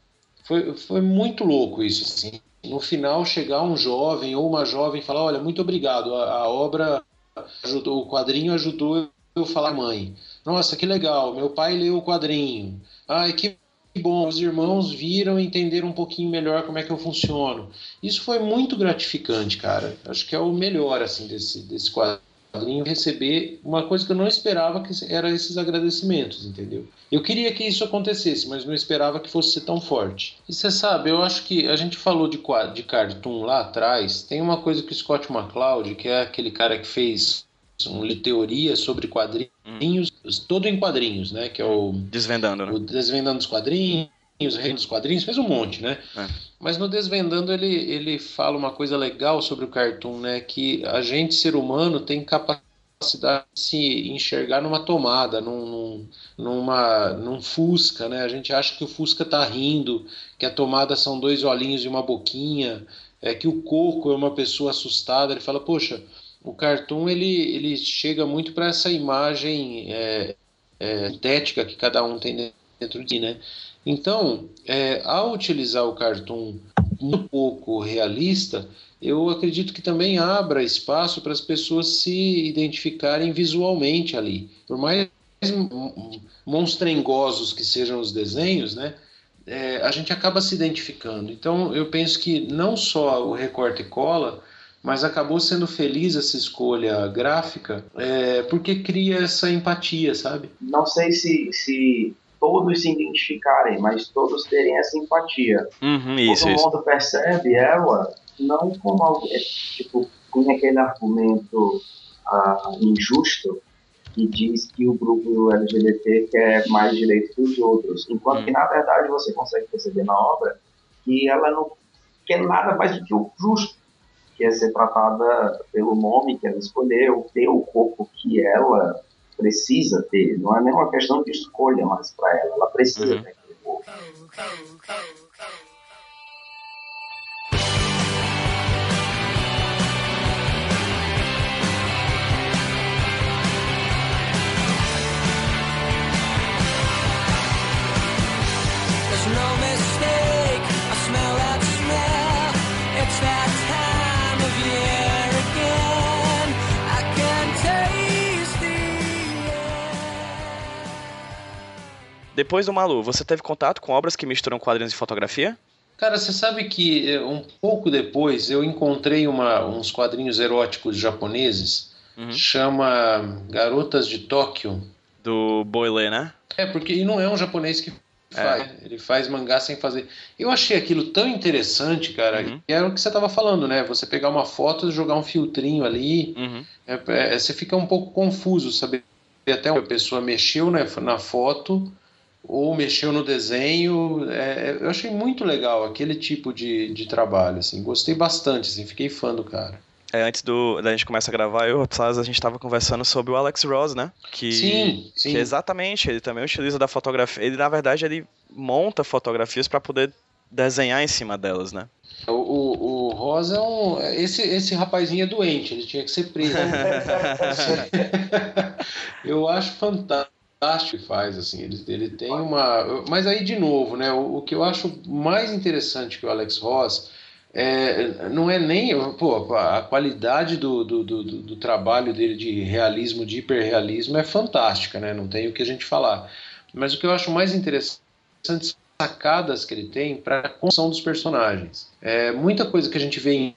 Foi, foi muito louco isso, assim. No final, chegar um jovem ou uma jovem e falar: Olha, muito obrigado, a, a obra ajudou, o quadrinho ajudou eu falar mãe. Nossa, que legal, meu pai leu o quadrinho. Ai, que bom, os irmãos viram e entenderam um pouquinho melhor como é que eu funciono. Isso foi muito gratificante, cara. Acho que é o melhor assim desse, desse quadrinho receber uma coisa que eu não esperava que era esses agradecimentos, entendeu? Eu queria que isso acontecesse, mas não esperava que fosse ser tão forte. E você sabe, eu acho que a gente falou de, de cartoon lá atrás, tem uma coisa que o Scott McCloud, que é aquele cara que fez uma teoria sobre quadrinhos, hum. todo em quadrinhos, né? Que é o Desvendando, né? O Desvendando os quadrinhos, o Reino dos Quadrinhos, fez um monte, né? É. Mas no Desvendando ele, ele fala uma coisa legal sobre o cartoon, né? Que a gente, ser humano, tem capacidade de se enxergar numa tomada, num, numa, num Fusca, né? A gente acha que o Fusca tá rindo, que a tomada são dois olhinhos e uma boquinha, é que o coco é uma pessoa assustada. Ele fala, poxa, o cartoon ele, ele chega muito para essa imagem é, é, estética que cada um tem dentro de si, né? Então, é, ao utilizar o cartoon um pouco realista, eu acredito que também abra espaço para as pessoas se identificarem visualmente ali. Por mais monstrengosos que sejam os desenhos, né? É, a gente acaba se identificando. Então, eu penso que não só o recorte e cola, mas acabou sendo feliz essa escolha gráfica é, porque cria essa empatia, sabe? Não sei se, se todos se identificarem, mas todos terem essa empatia. Uhum, isso, Todo isso. mundo percebe ela não como algo, é, tipo, com aquele argumento ah, injusto que diz que o grupo LGBT quer mais direitos que os outros, enquanto que, hum. na verdade, você consegue perceber na obra que ela não quer nada mais do que o justo que é ser tratada pelo nome que ela escolheu, ter o corpo que ela precisa ter. Não é nem uma questão de escolha mais para ela, ela precisa uhum. ter aquele corpo. Depois do Malu, você teve contato com obras que misturam quadrinhos e fotografia? Cara, você sabe que eh, um pouco depois eu encontrei uma, uns quadrinhos eróticos japoneses, uhum. chama Garotas de Tóquio. Do Boile, né? É, porque e não é um japonês que faz, é. ele faz mangá sem fazer. Eu achei aquilo tão interessante, cara, uhum. que era o que você estava falando, né? Você pegar uma foto e jogar um filtrinho ali, uhum. é, é, você fica um pouco confuso, saber até a pessoa mexeu né, na foto ou mexeu no desenho. É, eu achei muito legal aquele tipo de, de trabalho, assim, gostei bastante, assim, fiquei fã do cara. É, antes do, da gente começar a gravar, eu e a gente estava conversando sobre o Alex Ross, né? Que, sim, sim. Que exatamente, ele também utiliza da fotografia. Ele, na verdade, ele monta fotografias para poder desenhar em cima delas, né? O, o, o Rosa é um. Esse, esse rapazinho é doente, ele tinha que ser preso. eu acho fantástico que faz, assim, ele, ele tem uma... Mas aí, de novo, né, o, o que eu acho mais interessante que o Alex Ross é, não é nem pô, a qualidade do, do, do, do, trabalho dele de realismo, de hiperrealismo é fantástica, né? Não tem o que a gente falar. Mas o que eu acho mais interessante são sacadas que ele tem para a construção dos personagens. É, muita coisa que a gente vê em,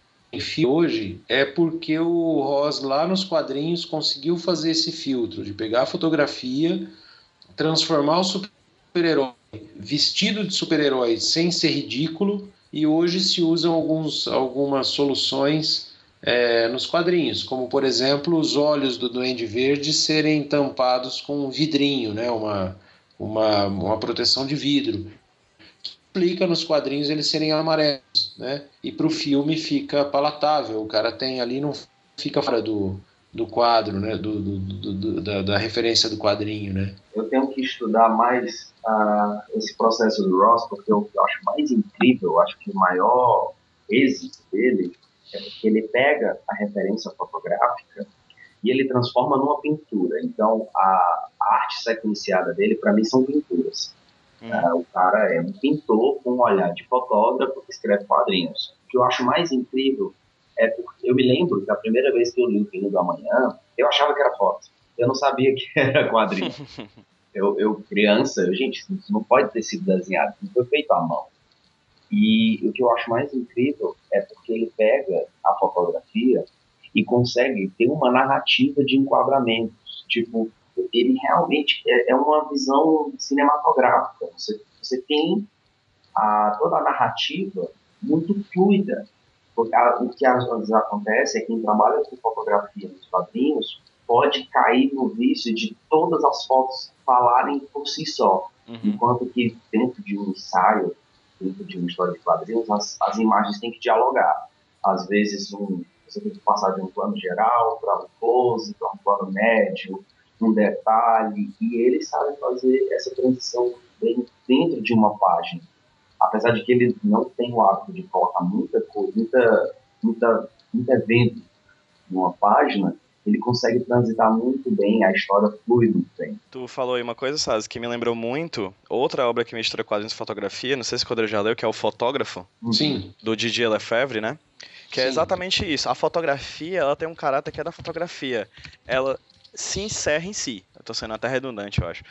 hoje é porque o Ross lá nos quadrinhos conseguiu fazer esse filtro de pegar a fotografia, transformar o super-herói vestido de super-herói sem ser ridículo e hoje se usam alguns, algumas soluções é, nos quadrinhos, como por exemplo os olhos do Duende Verde serem tampados com um vidrinho, né, uma, uma, uma proteção de vidro. Que implica nos quadrinhos eles serem amarelos, né? E para o filme fica palatável, o cara tem ali, não fica fora do, do quadro, né? Do, do, do da, da, referência do quadrinho, né? Eu tenho que estudar mais uh, esse processo do Ross, porque eu, acho mais incrível, acho que o maior êxito dele é porque ele pega a referência fotográfica e ele transforma numa pintura. Então, a, a arte sequenciada dele, para mim, são pinturas. Hum. Uh, o cara é um pintor com um olhar de fotógrafo que escreve quadrinhos. O que eu acho mais incrível é porque eu me lembro que a primeira vez que eu li o Filho do Amanhã, eu achava que era foto. Eu não sabia que era quadrinho. eu, eu, criança, eu, gente, isso não pode ter sido desenhado, não foi feito à mão. E o que eu acho mais incrível é porque ele pega a fotografia e consegue ter uma narrativa de enquadramentos. Tipo, ele realmente é, é uma visão cinematográfica. Você, você tem a, toda a narrativa muito fluida. A, o que às vezes acontece é que quem trabalha com fotografia nos quadrinhos pode cair no vício de todas as fotos falarem por si só. Uhum. Enquanto que dentro de um ensaio, dentro de uma história de quadrinhos, as, as imagens têm que dialogar. Às vezes um, você tem que passar de um plano geral para um close, para um plano médio, um detalhe, e eles sabem fazer essa transição bem dentro de uma página apesar de que ele não tem o hábito de colocar muita coisa, muita, muita, muito evento numa página, ele consegue transitar muito bem, a história flui muito bem. Tu falou aí uma coisa, Saz, que me lembrou muito outra obra que mistura quadrinhos e fotografia, não sei se o Codre já leu, que é o Fotógrafo. Uhum. Sim. Do Didier Lefebvre, né? Que é Sim. é exatamente isso. A fotografia, ela tem um caráter que é da fotografia. Ela se encerra em si. Eu tô sendo até redundante, eu acho.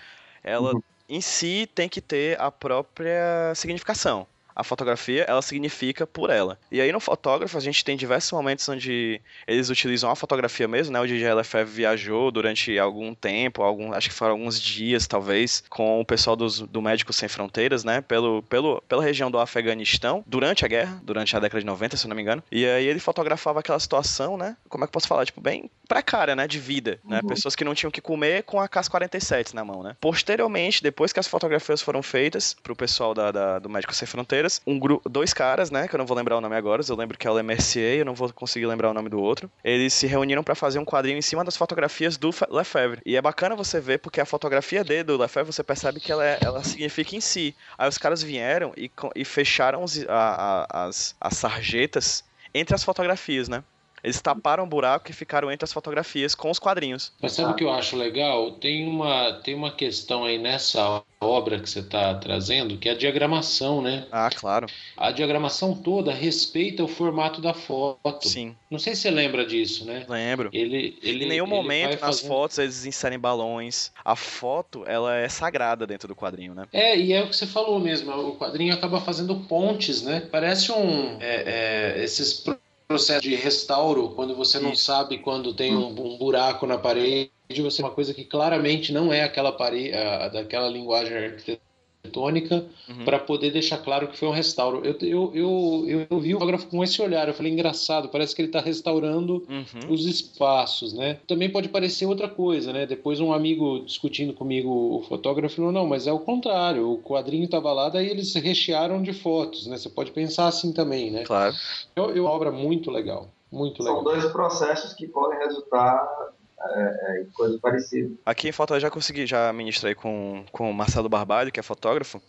Ela uhum em si tem que ter a própria significação a fotografia, ela significa por ela. E aí no fotógrafo a gente tem diversos momentos onde eles utilizam a fotografia mesmo, né? O DJ LFF viajou durante algum tempo, algum, acho que foram alguns dias talvez, com o pessoal dos, do Médicos Sem Fronteiras, né? Pelo, pelo, pela região do Afeganistão, durante a guerra, durante a década de 90, se eu não me engano. E aí ele fotografava aquela situação, né? Como é que eu posso falar? Tipo, bem precária, né? De vida, né? Uhum. Pessoas que não tinham que comer com a KAS-47 na mão, né? Posteriormente, depois que as fotografias foram feitas pro pessoal da, da do Médicos Sem Fronteiras, um grupo, dois caras, né, que eu não vou lembrar o nome agora, eu lembro que é o Le Mercier, eu não vou conseguir lembrar o nome do outro. Eles se reuniram para fazer um quadrinho em cima das fotografias do Lefebvre. E é bacana você ver porque a fotografia dele do Lefebvre, você percebe que ela, é, ela significa em si. Aí os caras vieram e, e fecharam as, as sarjetas entre as fotografias, né? Eles taparam o buraco e ficaram entre as fotografias com os quadrinhos. Mas sabe o que eu acho legal? Tem uma, tem uma questão aí nessa obra que você está trazendo, que é a diagramação, né? Ah, claro. A diagramação toda respeita o formato da foto. Sim. Não sei se você lembra disso, né? Lembro. Ele, ele, em nenhum momento nas fazendo... fotos eles inserem balões. A foto, ela é sagrada dentro do quadrinho, né? É, e é o que você falou mesmo. O quadrinho acaba fazendo pontes, né? Parece um... É, é, esses processo de restauro, quando você não Isso. sabe quando tem um, um, buraco na parede, você uma coisa que claramente não é aquela parede, a, daquela linguagem arquitetônica tônica uhum. para poder deixar claro que foi um restauro. Eu, eu, eu, eu, vi o fotógrafo com esse olhar, eu falei, engraçado, parece que ele está restaurando uhum. os espaços, né? Também pode parecer outra coisa, né? Depois um amigo discutindo comigo, o fotógrafo falou, não, mas é o contrário, o quadrinho estava lá, daí eles rechearam de fotos, né? Você pode pensar assim também, né? Claro. É uma obra muito legal. Muito legal. São dois processos que podem resultar é, é, coisa parecida. Aqui em eu já consegui, já ministrei com, com o Marcelo Barbalho, que é fotógrafo,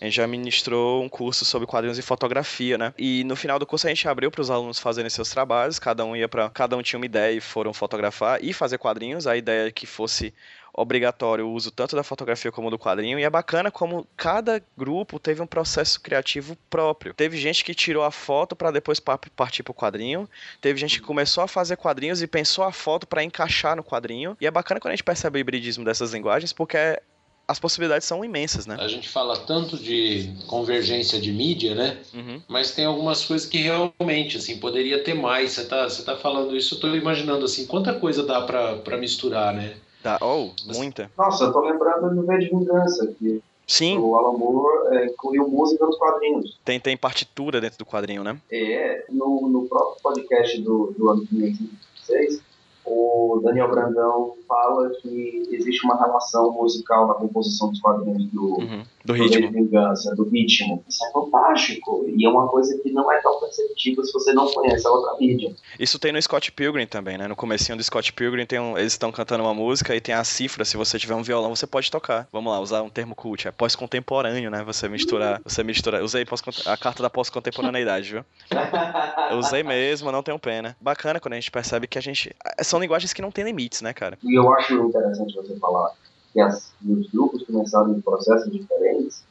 a gente já ministrou um curso sobre quadrinhos e fotografia, né? E no final do curso a gente abriu para os alunos fazerem seus trabalhos, cada um ia para, cada um tinha uma ideia e foram fotografar e fazer quadrinhos. A ideia é que fosse obrigatório o uso tanto da fotografia como do quadrinho, e é bacana como cada grupo teve um processo criativo próprio. Teve gente que tirou a foto para depois partir para o quadrinho, teve gente que começou a fazer quadrinhos e pensou a foto para encaixar no quadrinho, e é bacana quando a gente percebe o hibridismo dessas linguagens, porque as possibilidades são imensas, né? A gente fala tanto de convergência de mídia, né? Uhum. Mas tem algumas coisas que realmente, assim, poderia ter mais. Você tá, você tá falando isso, eu tô imaginando, assim, quanta coisa dá para misturar, né? Dá, oh, muita. Nossa, eu tô lembrando do V de Vingança, que Sim. O Alan Moore é, incluiu música nos quadrinhos. Tem, tem partitura dentro do quadrinho, né? É, no, no próprio podcast do, do ano 2016, o Daniel Brandão fala que existe uma relação musical na composição dos quadrinhos do, uhum, do ritmo. Vingança, do ritmo. Isso é fantástico. E é uma coisa que não é tão perceptível se você não conhece a outra mídia. Isso tem no Scott Pilgrim também, né? No comecinho do Scott Pilgrim tem um, eles estão cantando uma música e tem a cifra. Se você tiver um violão, você pode tocar. Vamos lá, usar um termo cult. É pós-contemporâneo, né? Você misturar. Você mistura. Usei a carta da pós-contemporaneidade, viu? Eu usei mesmo, não tenho pena. Bacana quando a gente percebe que a gente. São linguagens que não têm limites, né, cara? E eu acho interessante você falar que as, os grupos começaram em processos diferentes,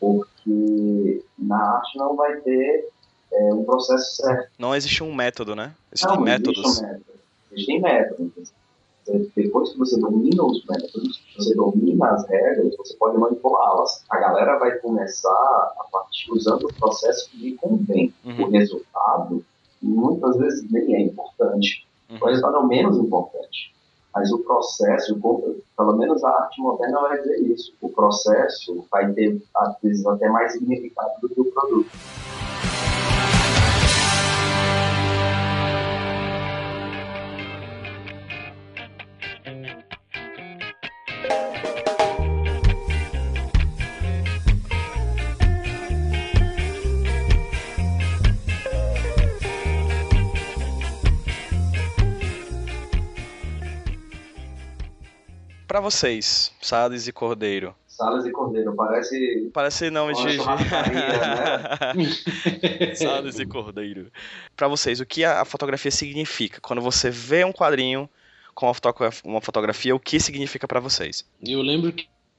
porque na arte não vai ter é, um processo certo. Não existe um método, né? Existem não, métodos. Existe um método. Existem métodos. Depois que você domina os métodos, você domina as regras, você pode manipulá-las. A galera vai começar a partir usando o processo que lhe convém. Uhum. O resultado, muitas vezes, nem é importante. Uhum. O resultado é o menos importante. Mas o processo, pelo menos a arte moderna vai dizer isso. O processo vai ter, às vezes, até mais significado do que o produto. Para vocês, Salles e Cordeiro? Salles e Cordeiro, parece. Parece nome de. Né? Salles e Cordeiro. Para vocês, o que a fotografia significa? Quando você vê um quadrinho com uma fotografia, o que significa para vocês? Eu lembro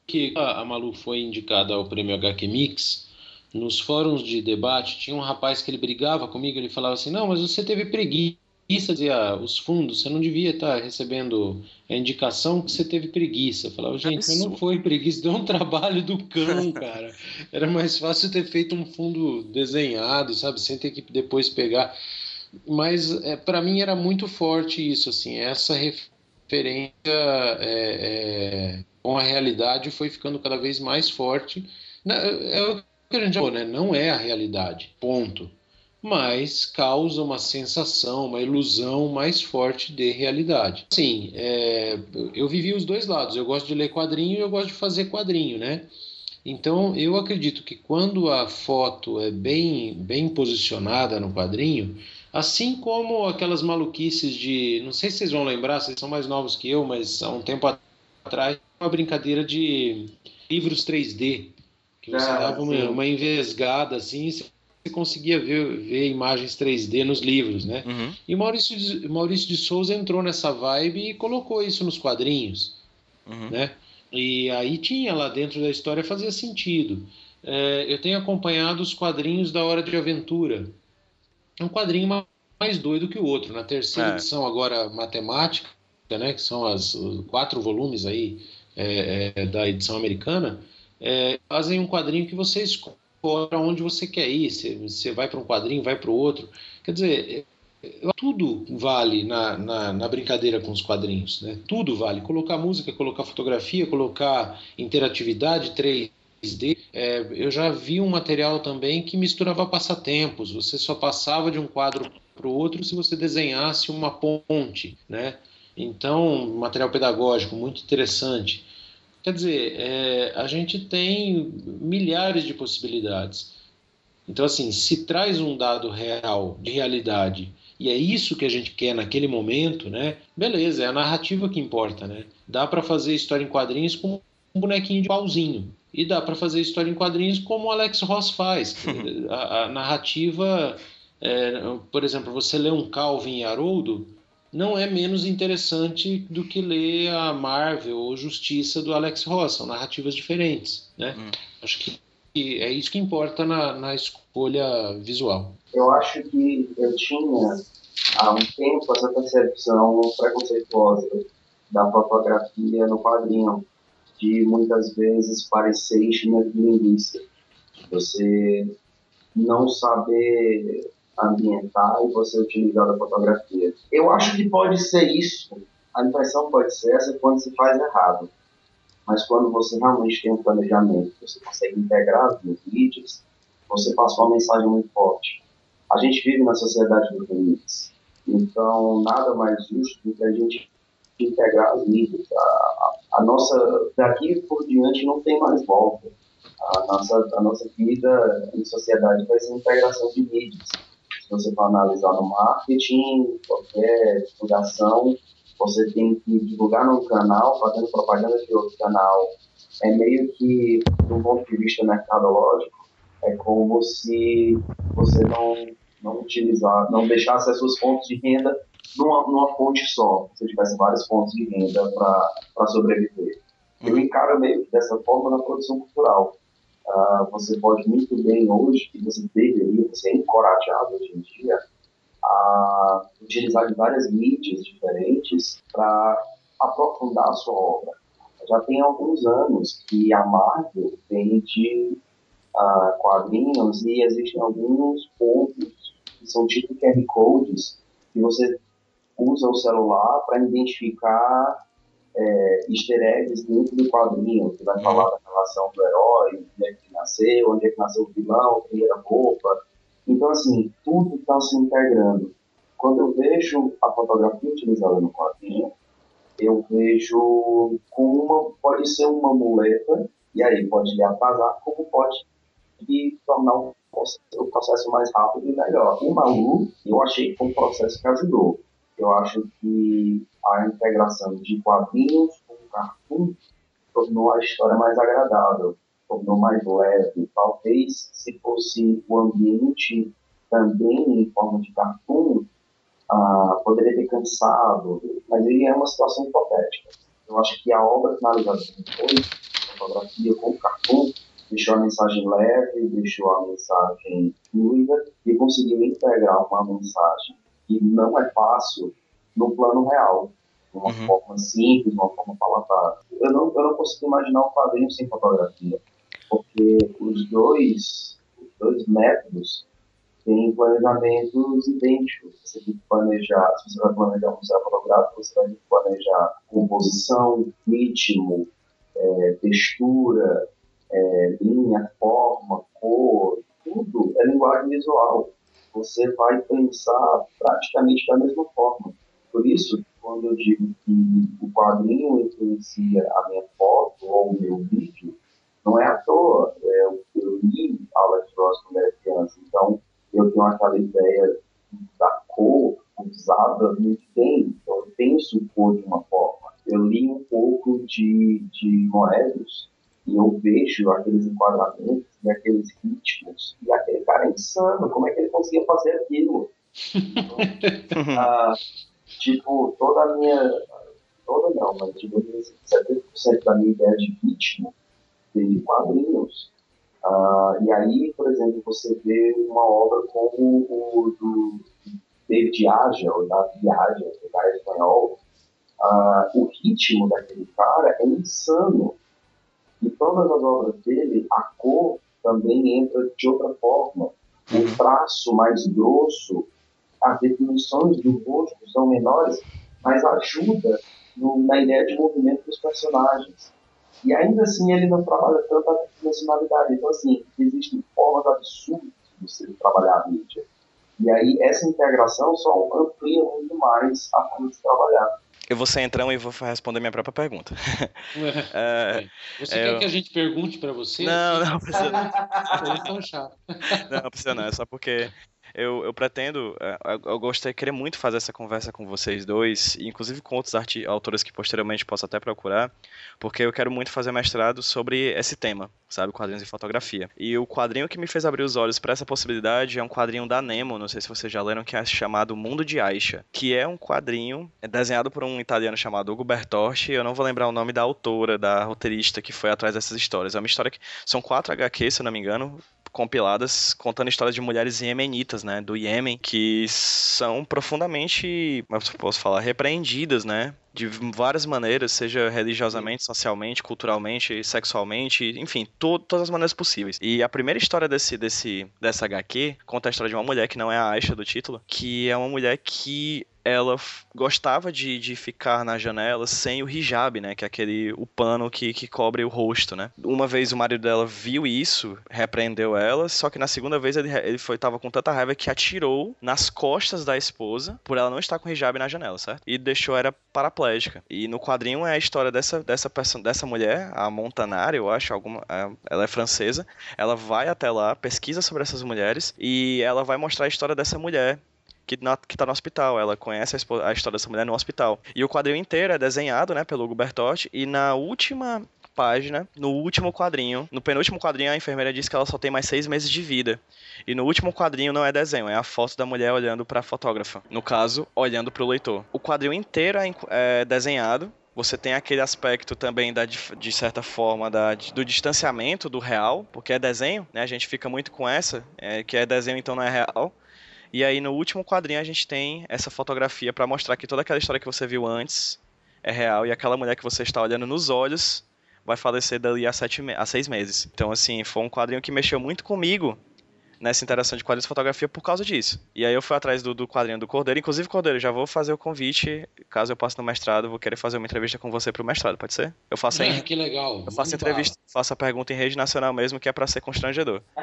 que a Malu foi indicada ao prêmio HQ Mix. Nos fóruns de debate, tinha um rapaz que ele brigava comigo, ele falava assim: Não, mas você teve preguiça preguiça ah, os fundos, você não devia estar recebendo a indicação que você teve preguiça. Eu falava, gente, mas não foi preguiça, deu um trabalho do cão, cara. Era mais fácil ter feito um fundo desenhado, sabe, sem ter que depois pegar. Mas é, para mim era muito forte isso, assim, essa referência é, é, com a realidade foi ficando cada vez mais forte. É o que a gente falou, né? Não é a realidade, ponto mas causa uma sensação, uma ilusão mais forte de realidade. Sim, é, eu vivi os dois lados. Eu gosto de ler quadrinho e eu gosto de fazer quadrinho, né? Então eu acredito que quando a foto é bem, bem posicionada no quadrinho, assim como aquelas maluquices de, não sei se vocês vão lembrar, vocês são mais novos que eu, mas há um tempo atrás uma brincadeira de livros 3D que você ah, dava uma, uma envesgada assim, você conseguia ver, ver imagens 3D nos livros, né? Uhum. E Maurício de, Maurício de Souza entrou nessa vibe e colocou isso nos quadrinhos, uhum. né? E aí tinha lá dentro da história, fazia sentido. É, eu tenho acompanhado os quadrinhos da Hora de Aventura. É um quadrinho mais doido que o outro. Na terceira é. edição, agora, matemática, né, que são as, os quatro volumes aí é, é, da edição americana, é, fazem um quadrinho que você escolhe para onde você quer ir. Você, você vai para um quadrinho, vai para o outro. Quer dizer, tudo vale na, na, na, brincadeira com os quadrinhos, né? Tudo vale. Colocar música, colocar fotografia, colocar interatividade 3D. É, eu já vi um material também que misturava passatempos. Você só passava de um quadro para o outro se você desenhasse uma ponte, né? Então, material pedagógico muito interessante. Quer dizer, é, a gente tem milhares de possibilidades. Então, assim, se traz um dado real, de realidade, e é isso que a gente quer naquele momento, né? Beleza, é a narrativa que importa, né? Dá para fazer história em quadrinhos com um bonequinho de pauzinho. E dá para fazer história em quadrinhos como o Alex Ross faz. a, a narrativa, é, por exemplo, você lê um Calvin e Haroldo, não é menos interessante do que ler a Marvel ou Justiça do Alex Ross. São narrativas diferentes, né? Hum. Acho que é isso que importa na, na escolha visual. Eu acho que eu tinha há um tempo essa percepção preconceituosa da fotografia no quadrinho, de muitas vezes parecer enchimento de linguiça. Você não saber ambientar e você utilizar a fotografia. Eu acho que pode ser isso. A impressão pode ser essa quando se faz errado. Mas quando você realmente tem um planejamento, você consegue integrar as mídias, você passa uma mensagem muito forte. A gente vive na sociedade dos limites. Então, nada mais justo do que a gente integrar as mídias. A, a, a, nossa, daqui por diante não tem mais volta. A nossa, a nossa vida em sociedade vai ser integração de mídias. Se você for analisar no marketing, qualquer divulgação, você tem que divulgar num canal, fazendo propaganda de outro canal. É meio que, do ponto de vista mercadológico, é como se você não, não utilizar, não deixasse as suas fontes de renda numa, numa fonte só, se tivesse várias fontes de renda para sobreviver. Eu uhum. encaro meio que dessa forma na produção cultural. Uh, você pode muito bem hoje, e você deveria, você é encorajado hoje em dia, a utilizar várias mídias diferentes para aprofundar a sua obra. Já tem alguns anos que a Marvel vende uh, quadrinhos e existem alguns pontos que são tipo QR Codes que você usa o celular para identificar é, easter eggs dentro do quadrinho, que vai falar da relação do herói, onde é que nasceu, onde é que nasceu o vilão, quem era roupa. Então, assim, tudo está se integrando. Quando eu vejo a fotografia utilizada no quadrinho, eu vejo como uma, pode ser uma muleta, e aí pode lhe atrasar, como pode lhe tornar o processo mais rápido e melhor. O Malu, eu achei que foi um processo que ajudou. Eu acho que a integração de quadrinhos com cartoon tornou a história mais agradável, tornou mais leve. Talvez se fosse o ambiente também em forma de cartoon, ah, poderia ter cansado, mas ele é uma situação hipotética. Eu acho que a obra finalizada depois, a fotografia com o cartoon, deixou a mensagem leve, deixou a mensagem fluida e conseguiu integrar uma mensagem que não é fácil no plano real, de uma uhum. forma simples, de uma forma palatável. Eu não, eu não consigo imaginar um quadrinho sem fotografia, porque os dois, os dois métodos têm planejamentos idênticos. Você tem que planejar, se você vai planejar um ensaio fotográfico, você vai planejar composição, ritmo, é, textura, é, linha, forma, cor, tudo é linguagem visual. Você vai pensar praticamente da mesma forma. Por isso, quando eu digo que o quadrinho influencia a minha foto ou o meu vídeo, não é à toa. É, eu li Alex Ross quando era criança, então eu tenho aquela ideia da cor usada muito bem, então eu penso cor de uma forma. Eu li um pouco de, de Moebius e eu vejo aqueles enquadramentos e aqueles ritmos, e aquele cara é insano, como é que ele conseguia fazer aquilo? Então, ah, tipo, toda a minha, toda não, mas tipo, 70% da minha ideia de ritmo de quadrinhos Uh, e aí, por exemplo, você vê uma obra como o do David ou da Viaja, do cara espanhol, uh, o ritmo daquele cara é insano. E todas as obras dele, a cor também entra de outra forma. O traço mais grosso, as definições do rosto são menores, mas ajuda no, na ideia de movimento dos personagens. E ainda assim ele não trabalha tanto a dimensionalidade. Então, assim, existem formas absurdas de você trabalhar a mídia. E aí essa integração só amplia muito mais a forma de trabalhar. Eu vou ser entrão e vou responder minha própria pergunta. É, você é, quer eu... que a gente pergunte para você? Não, não precisa não. Não, precisa não. É só porque eu, eu pretendo, é, eu, eu gostaria, querer muito fazer essa conversa com vocês dois, inclusive com outros autores que posteriormente posso até procurar, porque eu quero muito fazer mestrado sobre esse tema, sabe, quadrinhos e fotografia. E o quadrinho que me fez abrir os olhos para essa possibilidade é um quadrinho da Nemo, não sei se vocês já leram, que é chamado Mundo de Aisha, que é um quadrinho desenhado por um italiano chamado Ugo Bertorti, eu não vou lembrar o nome da autora, da roteirista que foi atrás dessas histórias. É uma história que são quatro HQs, se eu não me engano, compiladas contando histórias de mulheres iemenitas, né, do Iêmen, que são profundamente, eu posso falar, repreendidas, né, de várias maneiras, seja religiosamente, socialmente, culturalmente, sexualmente, enfim, to todas as maneiras possíveis. E a primeira história desse, desse, dessa HQ conta a história de uma mulher que não é a Aisha do título, que é uma mulher que ela gostava de, de ficar na janela sem o hijab, né? Que é aquele o pano que, que cobre o rosto, né? Uma vez o marido dela viu isso, repreendeu ela, só que na segunda vez ele, ele foi tava com tanta raiva que atirou nas costas da esposa por ela não estar com hijab na janela, certo? E deixou ela paraplégica. E no quadrinho é a história dessa dessa dessa mulher, a Montanari, eu acho, alguma, é, ela é francesa. Ela vai até lá, pesquisa sobre essas mulheres e ela vai mostrar a história dessa mulher que, na, que tá no hospital. Ela conhece a, a, história dessa mulher no hospital. E o quadrinho inteiro é desenhado, né, pelo Hugo Bertotti, e na última página, no último quadrinho, no penúltimo quadrinho, a enfermeira diz que ela só tem mais seis meses de vida. E no último quadrinho não é desenho, é a foto da mulher olhando para a fotógrafa. No caso, olhando para o leitor. O quadrinho inteiro é, é desenhado você tem aquele aspecto também da, de certa forma da, do distanciamento do real, porque é desenho, né? A gente fica muito com essa, é, que é desenho então não é real. E aí no último quadrinho a gente tem essa fotografia para mostrar que toda aquela história que você viu antes é real e aquela mulher que você está olhando nos olhos vai falecer dali a, sete, a seis meses. Então, assim, foi um quadrinho que mexeu muito comigo nessa interação de quadrinhos e fotografia por causa disso. E aí eu fui atrás do, do quadrinho do Cordeiro. Inclusive, Cordeiro, já vou fazer o convite, caso eu passe no mestrado, vou querer fazer uma entrevista com você pro mestrado, pode ser? Eu faço ah, que legal. Eu faço entrevista, faço a pergunta em rede nacional mesmo, que é para ser constrangedor.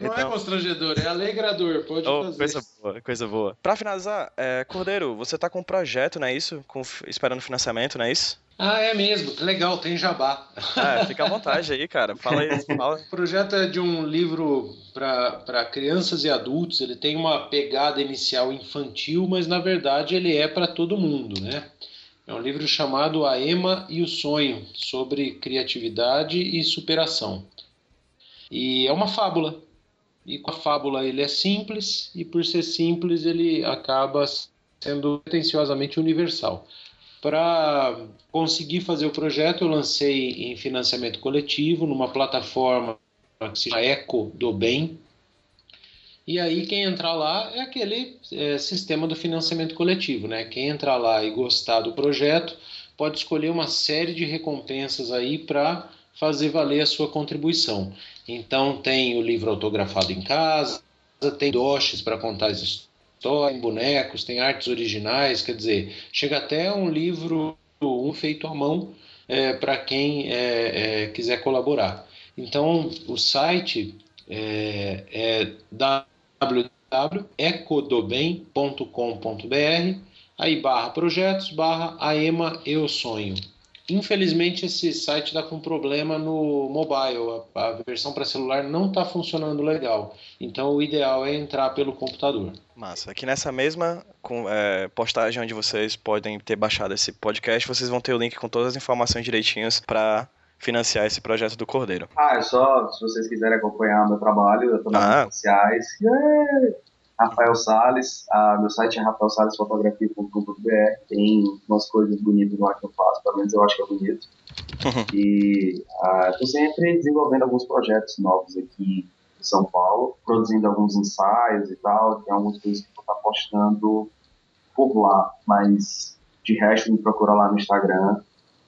Não é então... é constrangedor, é alegrador, pode oh, fazer. Coisa boa, coisa boa. Pra finalizar, é, Cordeiro, você tá com um projeto, não é isso? Com, esperando financiamento, não é isso? Ah, é mesmo. Legal, tem jabá. É, fica à vontade aí, cara. Fala aí. Fala. O projeto é de um livro para crianças e adultos. Ele tem uma pegada inicial infantil, mas na verdade ele é para todo mundo, né? É um livro chamado A Ema e o Sonho, sobre criatividade e superação. E é uma fábula. E com a fábula ele é simples, e por ser simples ele acaba sendo pretensiosamente universal. Para conseguir fazer o projeto, eu lancei em financiamento coletivo numa plataforma que se chama Eco do Bem. E aí quem entrar lá é aquele é, sistema do financiamento coletivo, né? Quem entrar lá e gostar do projeto pode escolher uma série de recompensas aí para fazer valer a sua contribuição. Então tem o livro autografado em casa, tem doches para contar as histórias tem bonecos, tem artes originais, quer dizer, chega até um livro um feito à mão é, para quem é, é, quiser colaborar. Então, o site é, é www.ecodobem.com.br, aí barra projetos, barra AEMA Eu Sonho. Infelizmente, esse site está com problema no mobile. A, a versão para celular não está funcionando legal. Então, o ideal é entrar pelo computador. Massa. Aqui nessa mesma com, é, postagem onde vocês podem ter baixado esse podcast, vocês vão ter o link com todas as informações direitinhas para financiar esse projeto do Cordeiro. Ah, é só se vocês quiserem acompanhar o meu trabalho, eu estou nas ah. redes sociais. Yeah! Rafael Salles, ah, meu site é rafaelsalesfotografia.com.br, tem umas coisas bonitas lá que eu faço, pelo menos eu acho que é bonito. Uhum. E estou ah, sempre desenvolvendo alguns projetos novos aqui em São Paulo, produzindo alguns ensaios e tal, tem algumas coisas que eu estou postando por lá, mas de resto me procura lá no Instagram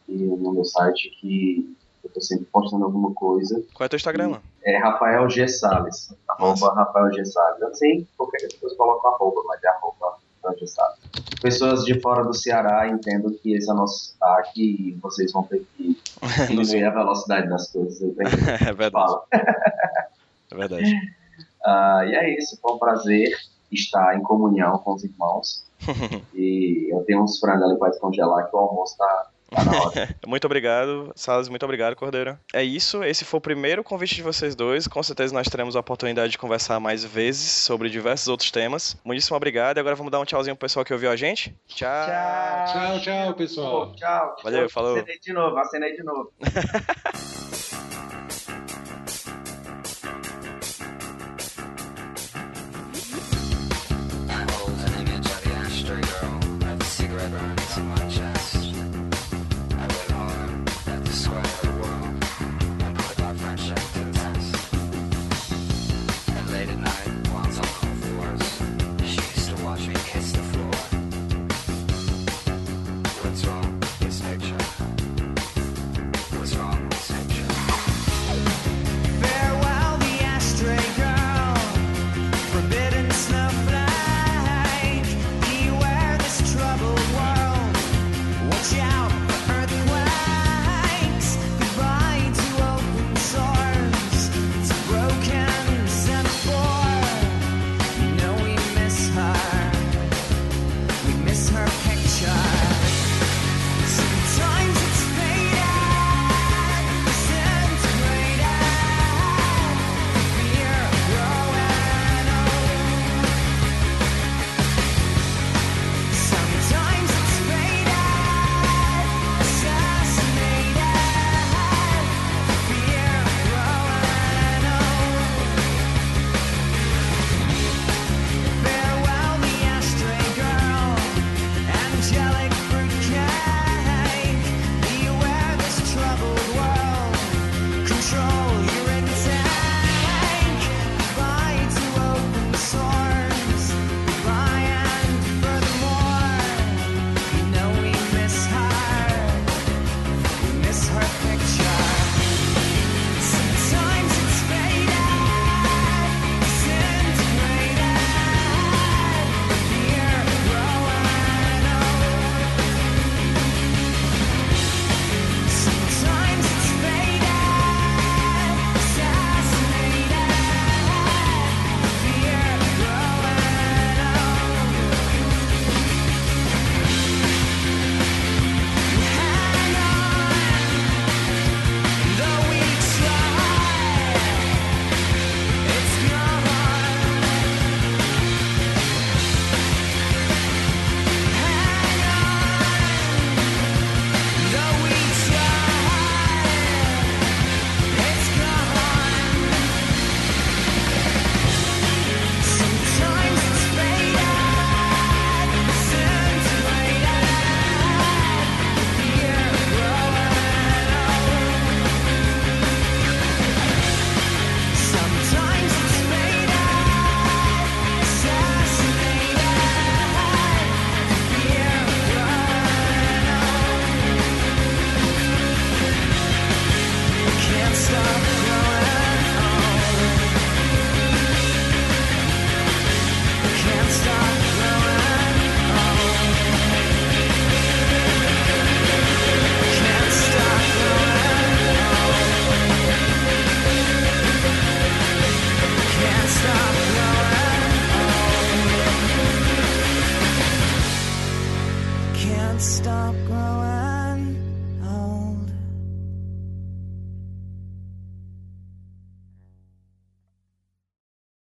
e no meu site que eu tô sempre postando alguma coisa. Qual é o teu Instagram, mano? É Rafael G. Salles. Arroba Rafael G. Salles. Sei, qualquer eu coloco arroba, mas é arroba Rafael G. Salles. Pessoas de fora do Ceará entendam que esse é o nosso sotaque e vocês vão ter que diminuir a velocidade das coisas. é verdade. é verdade. Uh, e é isso, foi um prazer estar em comunhão com os irmãos. e eu tenho uns frangos ali para descongelar que o almoço tá muito obrigado, Salas, muito obrigado, Cordeiro. É isso, esse foi o primeiro convite de vocês dois. Com certeza nós teremos a oportunidade de conversar mais vezes sobre diversos outros temas. Muitíssimo obrigado. E agora vamos dar um tchauzinho pro pessoal que ouviu a gente. Tchau. Tchau, tchau, pessoal. Tchau. Valeu, falou. Acenei de novo, acenei de novo.